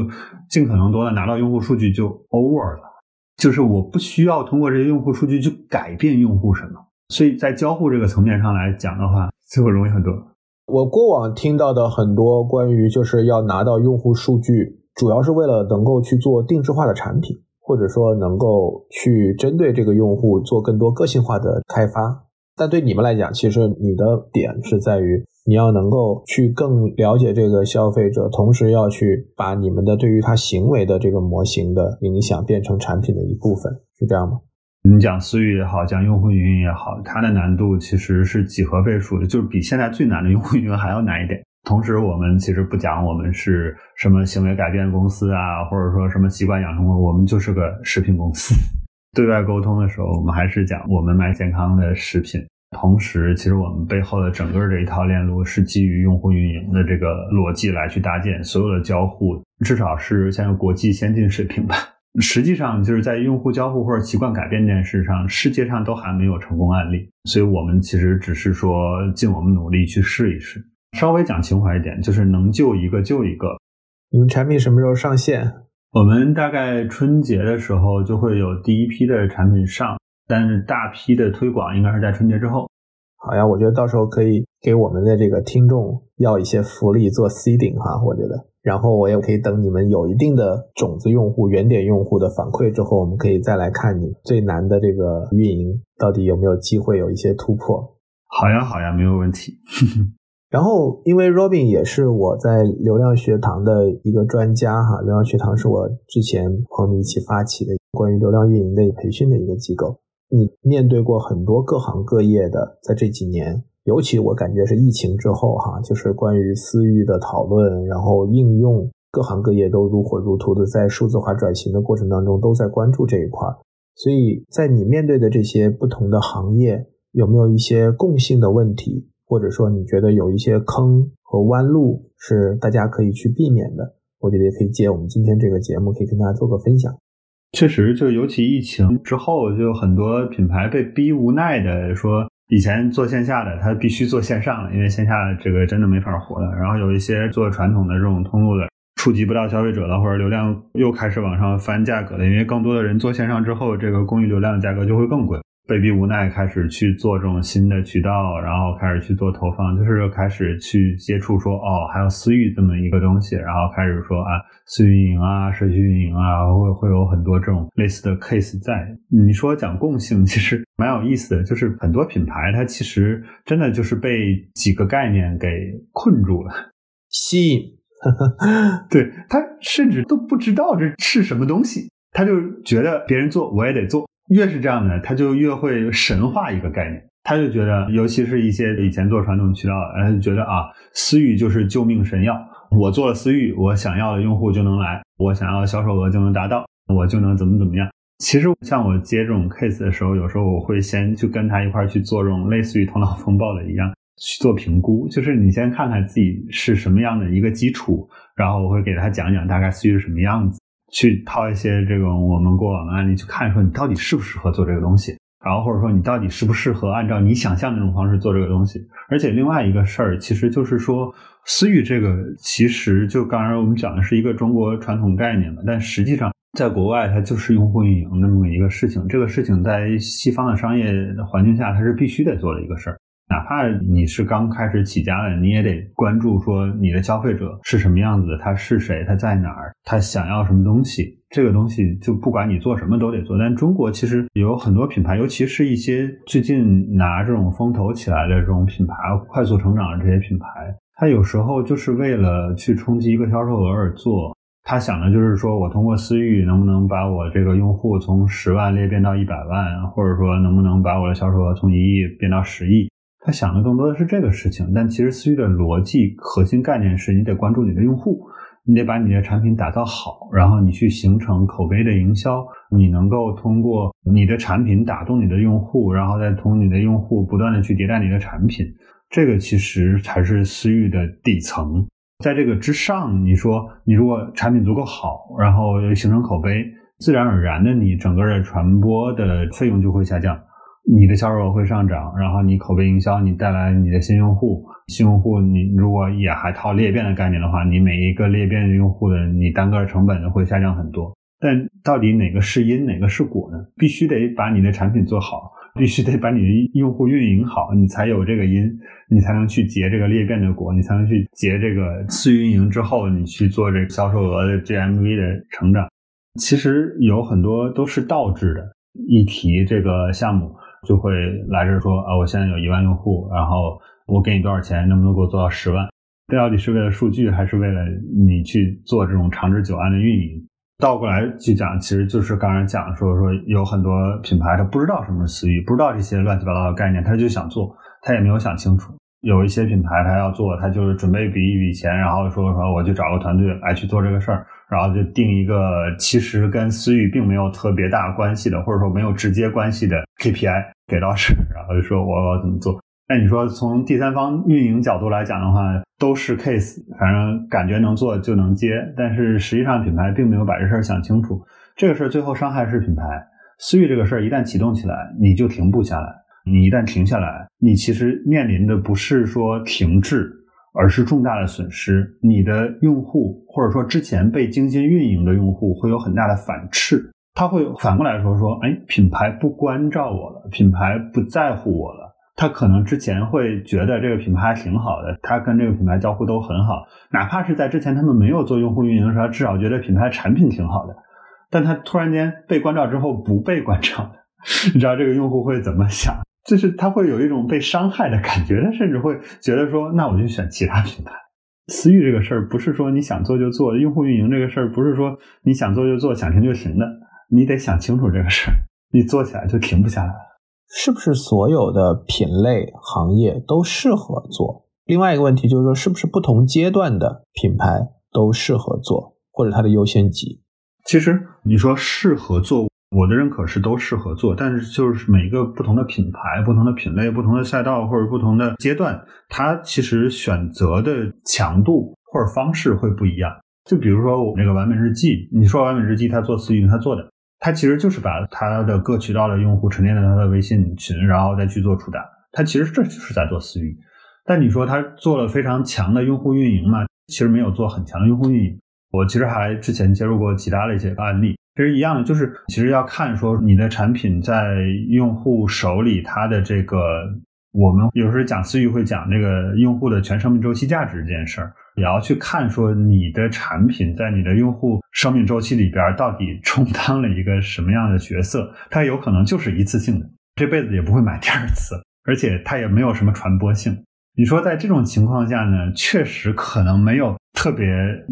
尽可能多的拿到用户数据就 over 了，就是我不需要通过这些用户数据去改变用户什么。所以在交互这个层面上来讲的话，就会容易很多。我过往听到的很多关于就是要拿到用户数据，主要是为了能够去做定制化的产品，或者说能够去针对这个用户做更多个性化的开发。但对你们来讲，其实你的点是在于你要能够去更了解这个消费者，同时要去把你们的对于他行为的这个模型的影响变成产品的一部分，是这样吗？你讲私域也好，讲用户运营也好，它的难度其实是几何倍数的，就是比现在最难的用户运营还要难一点。同时，我们其实不讲我们是什么行为改变公司啊，或者说什么习惯养成公司，我们就是个食品公司。对外沟通的时候，我们还是讲我们卖健康的食品。同时，其实我们背后的整个这一套链路是基于用户运营的这个逻辑来去搭建，所有的交互至少是现在国际先进水平吧。实际上，就是在用户交互或者习惯改变这件事上，世界上都还没有成功案例。所以我们其实只是说尽我们努力去试一试。稍微讲情怀一点，就是能救一个救一个。你们产品什么时候上线？我们大概春节的时候就会有第一批的产品上，但是大批的推广应该是在春节之后。好呀，我觉得到时候可以给我们的这个听众要一些福利做 seeding 哈，我觉得，然后我也可以等你们有一定的种子用户、原点用户的反馈之后，我们可以再来看你最难的这个运营到底有没有机会有一些突破。好呀，好呀，没有问题。然后，因为 Robin 也是我在流量学堂的一个专家哈，流量学堂是我之前和你一起发起的关于流量运营的培训的一个机构。你面对过很多各行各业的，在这几年，尤其我感觉是疫情之后哈，就是关于私域的讨论，然后应用，各行各业都如火如荼的在数字化转型的过程当中都在关注这一块。所以在你面对的这些不同的行业，有没有一些共性的问题？或者说你觉得有一些坑和弯路是大家可以去避免的，我觉得也可以借我们今天这个节目，可以跟大家做个分享。确实，就尤其疫情之后，就很多品牌被逼无奈的说，以前做线下的他必须做线上了，因为线下这个真的没法活了。然后有一些做传统的这种通路的，触及不到消费者了，或者流量又开始往上翻价格了，因为更多的人做线上之后，这个公域流量价格就会更贵。被逼无奈开始去做这种新的渠道，然后开始去做投放，就是开始去接触说哦，还有私域这么一个东西，然后开始说啊，私域运营啊，社区运营啊，会会有很多这种类似的 case 在。你说讲共性，其实蛮有意思的，就是很多品牌它其实真的就是被几个概念给困住了，吸引，对他甚至都不知道这是什么东西，他就觉得别人做我也得做。越是这样的，他就越会神化一个概念。他就觉得，尤其是一些以前做传统渠道，他就觉得啊，私域就是救命神药。我做了私域，我想要的用户就能来，我想要的销售额就能达到，我就能怎么怎么样。其实像我接这种 case 的时候，有时候我会先去跟他一块去做这种类似于头脑风暴的一样去做评估，就是你先看看自己是什么样的一个基础，然后我会给他讲讲大概私域是什么样子。去套一些这种我们过往的案例去看，说你到底适不适合做这个东西，然后或者说你到底适不适合按照你想象那种方式做这个东西。而且另外一个事儿，其实就是说私域这个，其实就刚才我们讲的是一个中国传统概念嘛，但实际上在国外它就是用户运营那么一个事情。这个事情在西方的商业环境下，它是必须得做的一个事儿。哪怕你是刚开始起家的，你也得关注说你的消费者是什么样子的，他是谁，他在哪儿，他想要什么东西。这个东西就不管你做什么都得做。但中国其实有很多品牌，尤其是一些最近拿这种风头起来的这种品牌，快速成长的这些品牌，它有时候就是为了去冲击一个销售额而做。他想的就是说我通过私域能不能把我这个用户从十万裂变到一百万，或者说能不能把我的销售额从一亿变到十亿。他想的更多的是这个事情，但其实私域的逻辑核心概念是你得关注你的用户，你得把你的产品打造好，然后你去形成口碑的营销，你能够通过你的产品打动你的用户，然后再从你的用户不断的去迭代你的产品，这个其实才是私域的底层。在这个之上，你说你如果产品足够好，然后形成口碑，自然而然的你整个的传播的费用就会下降。你的销售额会上涨，然后你口碑营销，你带来你的新用户，新用户你如果也还套裂变的概念的话，你每一个裂变的用户的你单个成本会下降很多。但到底哪个是因，哪个是果呢？必须得把你的产品做好，必须得把你的用户运营好，你才有这个因，你才能去结这个裂变的果，你才能去结这个次运营之后，你去做这个销售额的 GMV 的成长。其实有很多都是倒置的，一提这个项目。就会来这说啊，我现在有一万用户，然后我给你多少钱，能不能给我做到十万？这到底是为了数据，还是为了你去做这种长治久安的运营？倒过来去讲，其实就是刚才讲说说有很多品牌他不知道什么是私域，不知道这些乱七八糟的概念，他就想做，他也没有想清楚。有一些品牌他要做，他就是准备笔一笔钱，然后说说我去找个团队来去做这个事儿。然后就定一个其实跟私域并没有特别大关系的，或者说没有直接关系的 KPI 给到是，然后就说我要怎么做。那你说从第三方运营角度来讲的话，都是 case，反正感觉能做就能接，但是实际上品牌并没有把这事儿想清楚。这个事儿最后伤害是品牌。私域这个事儿一旦启动起来，你就停不下来。你一旦停下来，你其实面临的不是说停滞。而是重大的损失，你的用户或者说之前被精心运营的用户会有很大的反斥，他会反过来说说，哎，品牌不关照我了，品牌不在乎我了。他可能之前会觉得这个品牌还挺好的，他跟这个品牌交互都很好，哪怕是在之前他们没有做用户运营的时候，至少觉得品牌产品挺好的。但他突然间被关照之后不被关照，你知道这个用户会怎么想？就是他会有一种被伤害的感觉，他甚至会觉得说，那我就选其他品牌。私域这个事儿不是说你想做就做，用户运营这个事儿不是说你想做就做、想停就停的，你得想清楚这个事儿，你做起来就停不下来了。是不是所有的品类行业都适合做？另外一个问题就是说，是不是不同阶段的品牌都适合做，或者它的优先级？其实你说适合做。我的认可是都适合做，但是就是每一个不同的品牌、不同的品类、不同的赛道或者不同的阶段，它其实选择的强度或者方式会不一样。就比如说我那个完美日记，你说完美日记它做私域，它做的，它其实就是把它的各渠道的用户沉淀在它的微信群，然后再去做触达，它其实这就是在做私域。但你说它做了非常强的用户运营嘛？其实没有做很强的用户运营。我其实还之前接触过其他的一些案例。其实一样的，就是其实要看说你的产品在用户手里，它的这个我们有时候讲私域会讲这个用户的全生命周期价值这件事儿，也要去看说你的产品在你的用户生命周期里边到底充当了一个什么样的角色。它有可能就是一次性的，这辈子也不会买第二次，而且它也没有什么传播性。你说在这种情况下呢，确实可能没有特别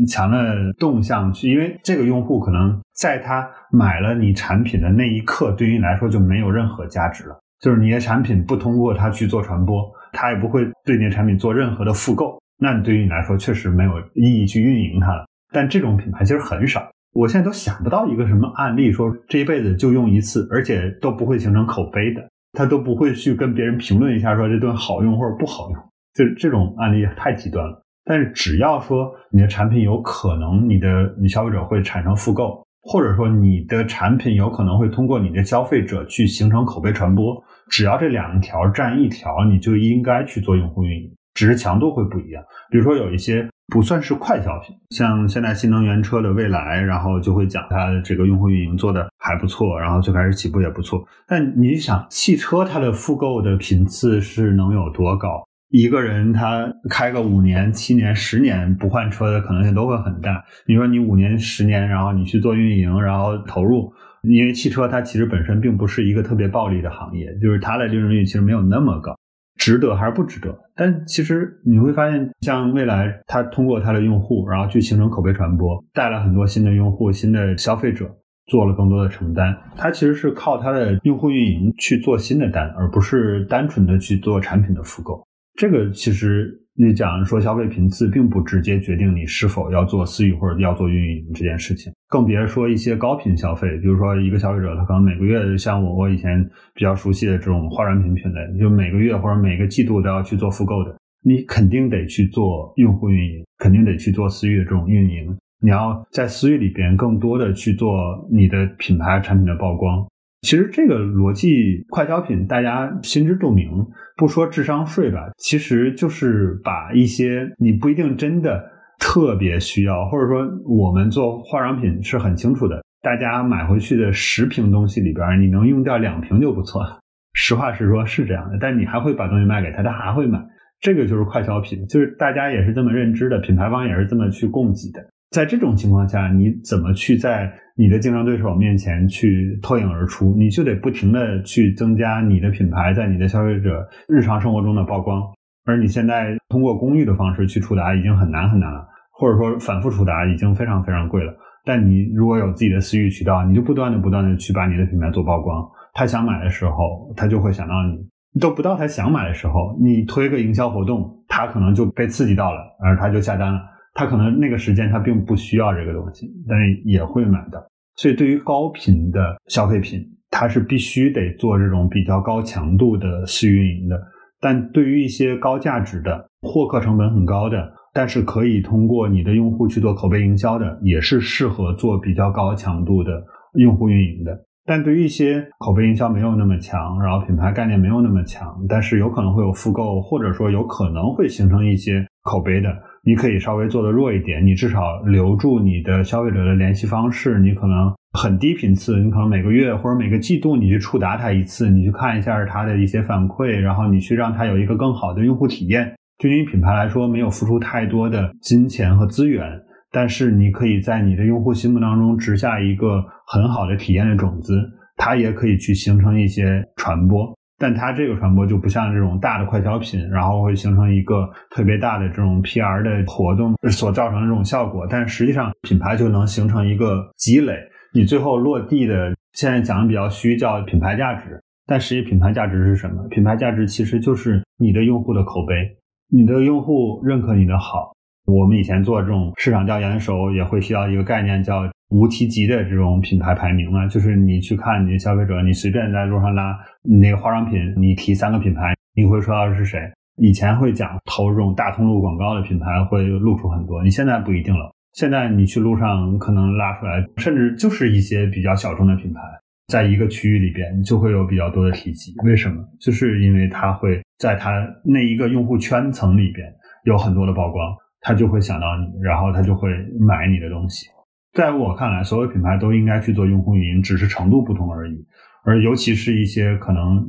强的动向去，因为这个用户可能在他买了你产品的那一刻，对于你来说就没有任何价值了。就是你的产品不通过他去做传播，他也不会对你的产品做任何的复购，那你对于你来说确实没有意义去运营它了。但这种品牌其实很少，我现在都想不到一个什么案例说这一辈子就用一次，而且都不会形成口碑的，他都不会去跟别人评论一下说这顿好用或者不好用。就这种案例太极端了，但是只要说你的产品有可能你的你消费者会产生复购，或者说你的产品有可能会通过你的消费者去形成口碑传播，只要这两条占一条，你就应该去做用户运营，只是强度会不一样。比如说有一些不算是快消品，像现在新能源车的蔚来，然后就会讲它的这个用户运营做的还不错，然后最开始起步也不错。但你想，汽车它的复购的频次是能有多高？一个人他开个五年、七年、十年不换车的可能性都会很大。你说你五年、十年，然后你去做运营，然后投入，因为汽车它其实本身并不是一个特别暴利的行业，就是它的利润率其实没有那么高，值得还是不值得？但其实你会发现，像未来它通过它的用户，然后去形成口碑传播，带来很多新的用户、新的消费者，做了更多的承担。它其实是靠它的用户运营去做新的单，而不是单纯的去做产品的复购。这个其实你讲说消费频次并不直接决定你是否要做私域或者要做运营这件事情，更别说一些高频消费，比如说一个消费者他可能每个月像我我以前比较熟悉的这种化妆品品类，就每个月或者每个季度都要去做复购的，你肯定得去做用户运营，肯定得去做私域的这种运营，你要在私域里边更多的去做你的品牌产品的曝光。其实这个逻辑，快消品大家心知肚明，不说智商税吧，其实就是把一些你不一定真的特别需要，或者说我们做化妆品是很清楚的，大家买回去的十瓶东西里边，你能用掉两瓶就不错了。实话实说，是这样的，但你还会把东西卖给他，他还会买，这个就是快消品，就是大家也是这么认知的，品牌方也是这么去供给的。在这种情况下，你怎么去在你的竞争对手面前去脱颖而出？你就得不停的去增加你的品牌在你的消费者日常生活中的曝光。而你现在通过公域的方式去触达已经很难很难了，或者说反复触达已经非常非常贵了。但你如果有自己的私域渠道，你就不断的不断的去把你的品牌做曝光。他想买的时候，他就会想到你；都不到他想买的时候，你推个营销活动，他可能就被刺激到了，而他就下单了。他可能那个时间他并不需要这个东西，但是也会买的。所以对于高频的消费品，它是必须得做这种比较高强度的试运营的。但对于一些高价值的、获客成本很高的，但是可以通过你的用户去做口碑营销的，也是适合做比较高强度的用户运营的。但对于一些口碑营销没有那么强，然后品牌概念没有那么强，但是有可能会有复购，或者说有可能会形成一些口碑的。你可以稍微做的弱一点，你至少留住你的消费者的联系方式。你可能很低频次，你可能每个月或者每个季度你去触达他一次，你去看一下他的一些反馈，然后你去让他有一个更好的用户体验。对于品牌来说，没有付出太多的金钱和资源，但是你可以在你的用户心目当中植下一个很好的体验的种子，它也可以去形成一些传播。但它这个传播就不像这种大的快消品，然后会形成一个特别大的这种 PR 的活动所造成的这种效果。但实际上，品牌就能形成一个积累。你最后落地的，现在讲的比较虚，叫品牌价值。但实际品牌价值是什么？品牌价值其实就是你的用户的口碑，你的用户认可你的好，我们以前做这种市场调研的时候，也会提到一个概念叫无提及的这种品牌排名嘛，就是你去看你的消费者，你随便在路上拉你那个化妆品，你提三个品牌，你会说到是谁？以前会讲投这种大通路广告的品牌会露出很多，你现在不一定了。现在你去路上可能拉出来，甚至就是一些比较小众的品牌，在一个区域里边就会有比较多的提及。为什么？就是因为它会在它那一个用户圈层里边有很多的曝光，他就会想到你，然后他就会买你的东西。在我看来，所有品牌都应该去做用户运营，只是程度不同而已。而尤其是一些可能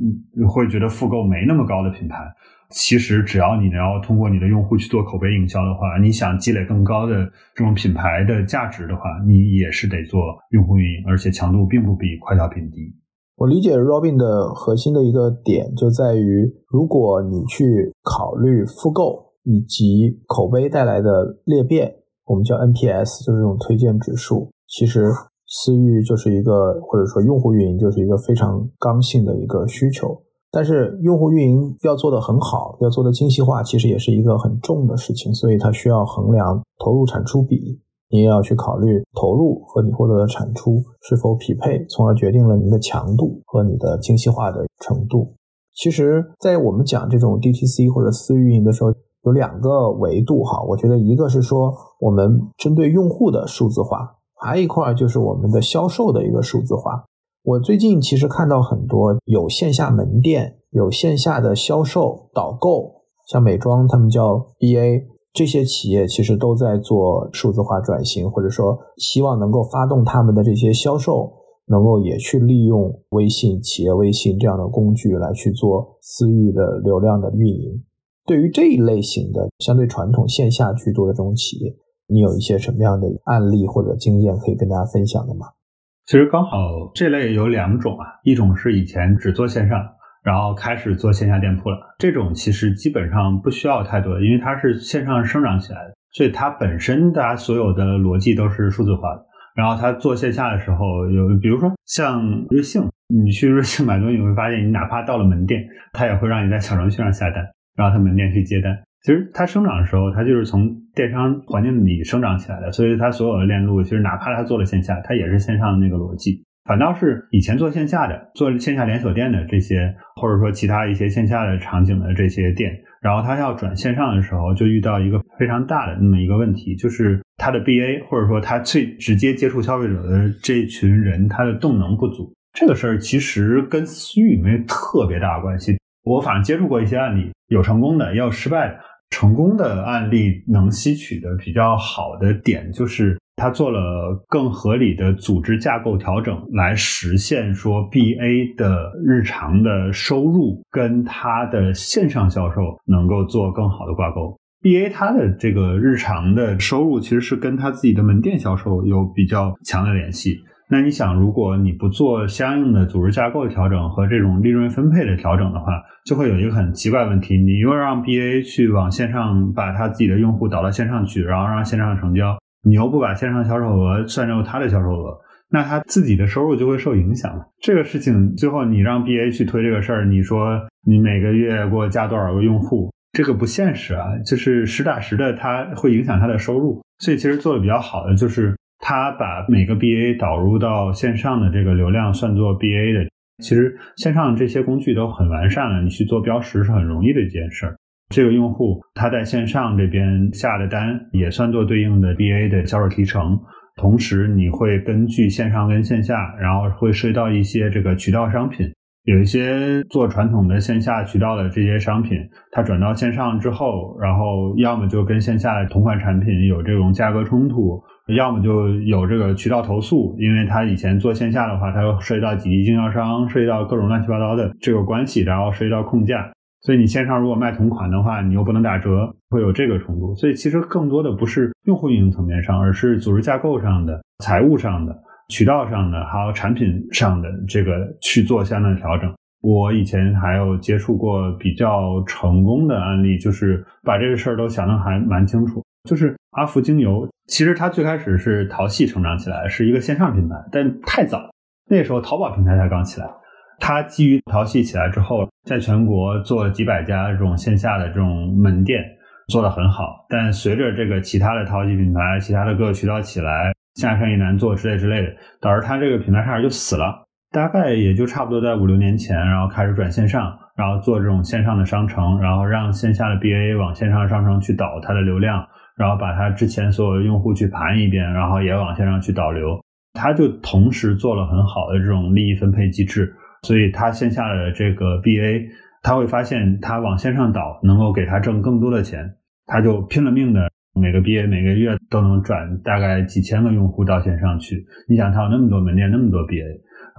会觉得复购没那么高的品牌。其实，只要你能要通过你的用户去做口碑营销的话，你想积累更高的这种品牌的价值的话，你也是得做用户运营，而且强度并不比快消品低。我理解 Robin 的核心的一个点就在于，如果你去考虑复购以及口碑带来的裂变，我们叫 NPS，就是这种推荐指数。其实，私域就是一个，或者说用户运营就是一个非常刚性的一个需求。但是用户运营要做得很好，要做的精细化，其实也是一个很重的事情，所以它需要衡量投入产出比，你也要去考虑投入和你获得的产出是否匹配，从而决定了你的强度和你的精细化的程度。其实，在我们讲这种 DTC 或者私域运营的时候，有两个维度哈，我觉得一个是说我们针对用户的数字化，还有一块就是我们的销售的一个数字化。我最近其实看到很多有线下门店、有线下的销售导购，像美妆他们叫 BA 这些企业，其实都在做数字化转型，或者说希望能够发动他们的这些销售，能够也去利用微信、企业微信这样的工具来去做私域的流量的运营。对于这一类型的相对传统线下居多的这种企业，你有一些什么样的案例或者经验可以跟大家分享的吗？其实刚好这类有两种啊，一种是以前只做线上，然后开始做线下店铺了。这种其实基本上不需要太多，因为它是线上生长起来的，所以它本身大家所有的逻辑都是数字化的。然后它做线下的时候，有比如说像瑞幸，你去瑞幸买东西，你会发现你哪怕到了门店，它也会让你在小程序上下单，然后他门店去接单。其实它生长的时候，它就是从电商环境里生长起来的，所以它所有的链路，其实哪怕它做了线下，它也是线上的那个逻辑。反倒是以前做线下的、做线下连锁店的这些，或者说其他一些线下的场景的这些店，然后它要转线上的时候，就遇到一个非常大的那么一个问题，就是它的 BA 或者说它最直接接触消费者的这群人，他的动能不足。这个事儿其实跟私域没有特别大的关系。我反正接触过一些案例，有成功的，也有失败的。成功的案例能吸取的比较好的点，就是他做了更合理的组织架构调整，来实现说 BA 的日常的收入跟他的线上销售能够做更好的挂钩。BA 它的这个日常的收入其实是跟他自己的门店销售有比较强的联系。那你想，如果你不做相应的组织架构的调整和这种利润分配的调整的话，就会有一个很奇怪问题：你又让 BA 去往线上把他自己的用户导到线上去，然后让线上成交，你又不把线上销售额算入他的销售额，那他自己的收入就会受影响。这个事情最后你让 BA 去推这个事儿，你说你每个月给我加多少个用户，这个不现实啊！就是实打实的，它会影响他的收入。所以其实做的比较好的就是。他把每个 BA 导入到线上的这个流量算作 BA 的，其实线上这些工具都很完善了，你去做标识是很容易的一件事儿。这个用户他在线上这边下的单也算作对应的 BA 的销售提成，同时你会根据线上跟线下，然后会涉及到一些这个渠道商品，有一些做传统的线下渠道的这些商品，它转到线上之后，然后要么就跟线下的同款产品有这种价格冲突。要么就有这个渠道投诉，因为他以前做线下的话，他又涉及到几级经销商，涉及到各种乱七八糟的这个关系，然后涉及到控价，所以你线上如果卖同款的话，你又不能打折，会有这个冲突。所以其实更多的不是用户运营层面上，而是组织架构上的、财务上的、渠道上的，还有产品上的这个去做相应的调整。我以前还有接触过比较成功的案例，就是把这个事儿都想得还蛮清楚。就是阿芙精油，其实它最开始是淘系成长起来，是一个线上品牌，但太早，那时候淘宝平台才刚起来。它基于淘系起来之后，在全国做了几百家这种线下的这种门店，做得很好，但随着这个其他的淘系品牌、其他的各个渠道起来，线下生意难做之类之类的，导致它这个品牌差点就死了。大概也就差不多在五六年前，然后开始转线上，然后做这种线上的商城，然后让线下的 BA 往线上商城去导它的流量，然后把它之前所有的用户去盘一遍，然后也往线上去导流。它就同时做了很好的这种利益分配机制，所以它线下的这个 BA，他会发现他往线上导能够给他挣更多的钱，他就拼了命的每个 BA 每个月都能转大概几千个用户到线上去。你想他有那么多门店，那么多 BA。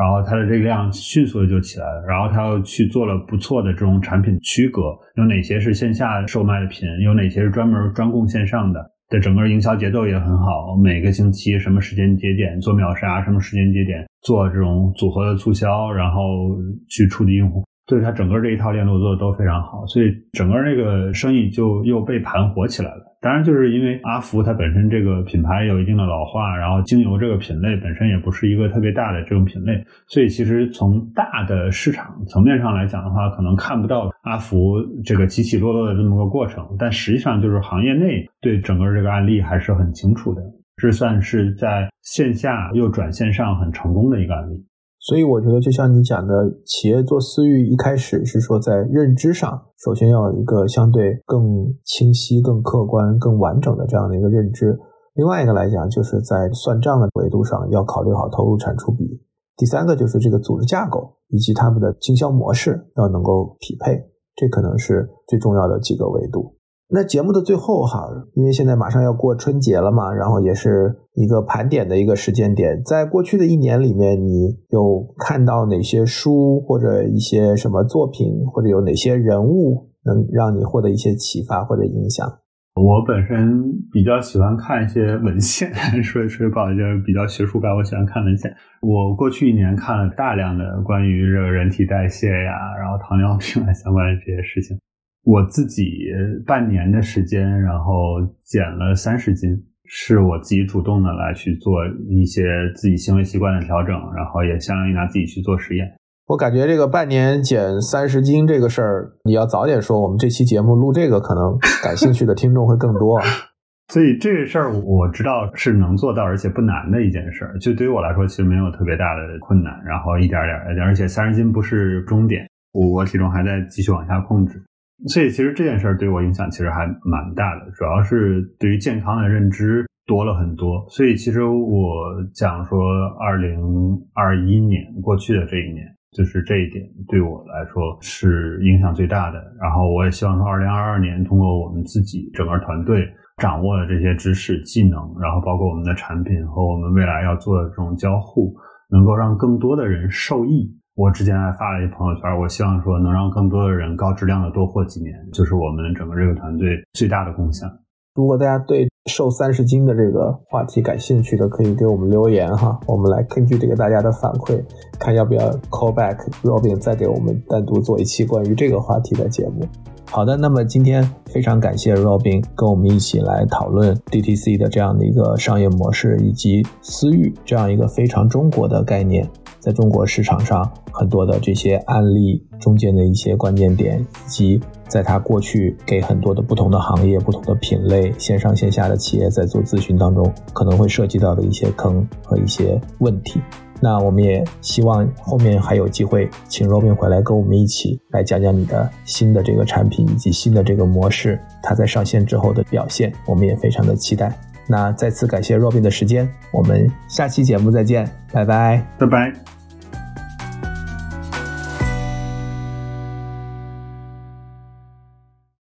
然后它的这个量迅速的就起来了，然后他又去做了不错的这种产品区隔，有哪些是线下售卖的品，有哪些是专门专供线上的，的整个营销节奏也很好，每个星期什么时间节点做秒杀，什么时间节点做这种组合的促销，然后去触及用户。所以它整个这一套链路做的都非常好，所以整个这个生意就又被盘活起来了。当然，就是因为阿福它本身这个品牌有一定的老化，然后精油这个品类本身也不是一个特别大的这种品类，所以其实从大的市场层面上来讲的话，可能看不到阿福这个起起落落的这么个过程。但实际上，就是行业内对整个这个案例还是很清楚的，这算是在线下又转线上很成功的一个案例。所以我觉得，就像你讲的，企业做私域一开始是说在认知上，首先要有一个相对更清晰、更客观、更完整的这样的一个认知。另外一个来讲，就是在算账的维度上要考虑好投入产出比。第三个就是这个组织架构以及他们的经销模式要能够匹配，这可能是最重要的几个维度。那节目的最后哈，因为现在马上要过春节了嘛，然后也是一个盘点的一个时间点。在过去的一年里面，你有看到哪些书或者一些什么作品，或者有哪些人物能让你获得一些启发或者影响？我本身比较喜欢看一些文献，说说不好就是比较学术感，我喜欢看文献。我过去一年看了大量的关于这个人体代谢呀，然后糖尿病啊相关的这些事情。我自己半年的时间，然后减了三十斤，是我自己主动的来去做一些自己行为习惯的调整，然后也相当于拿自己去做实验。我感觉这个半年减三十斤这个事儿，你要早点说，我们这期节目录这个，可能感兴趣的听众会更多。所以这个事儿我知道是能做到，而且不难的一件事儿。就对于我来说，其实没有特别大的困难，然后一点点，而且三十斤不是终点，我我体重还在继续往下控制。所以其实这件事儿对我影响其实还蛮大的，主要是对于健康的认知多了很多。所以其实我讲说，二零二一年过去的这一年，就是这一点对我来说是影响最大的。然后我也希望说，二零二二年通过我们自己整个团队掌握的这些知识技能，然后包括我们的产品和我们未来要做的这种交互，能够让更多的人受益。我之前还发了一朋友圈，我希望说能让更多的人高质量的多活几年，就是我们整个这个团队最大的贡献。如果大家对瘦三十斤的这个话题感兴趣的，可以给我们留言哈，我们来根据这个大家的反馈，看要不要 call back Robin 再给我们单独做一期关于这个话题的节目。好的，那么今天非常感谢 Robin 跟我们一起来讨论 DTC 的这样的一个商业模式，以及私域这样一个非常中国的概念，在中国市场上很多的这些案例中间的一些关键点，以及在他过去给很多的不同的行业、不同的品类、线上线下的企业在做咨询当中可能会涉及到的一些坑和一些问题。那我们也希望后面还有机会请 Robin 回来跟我们一起来讲讲你的新的这个产品以及新的这个模式，它在上线之后的表现，我们也非常的期待。那再次感谢 Robin 的时间，我们下期节目再见，拜拜，拜拜。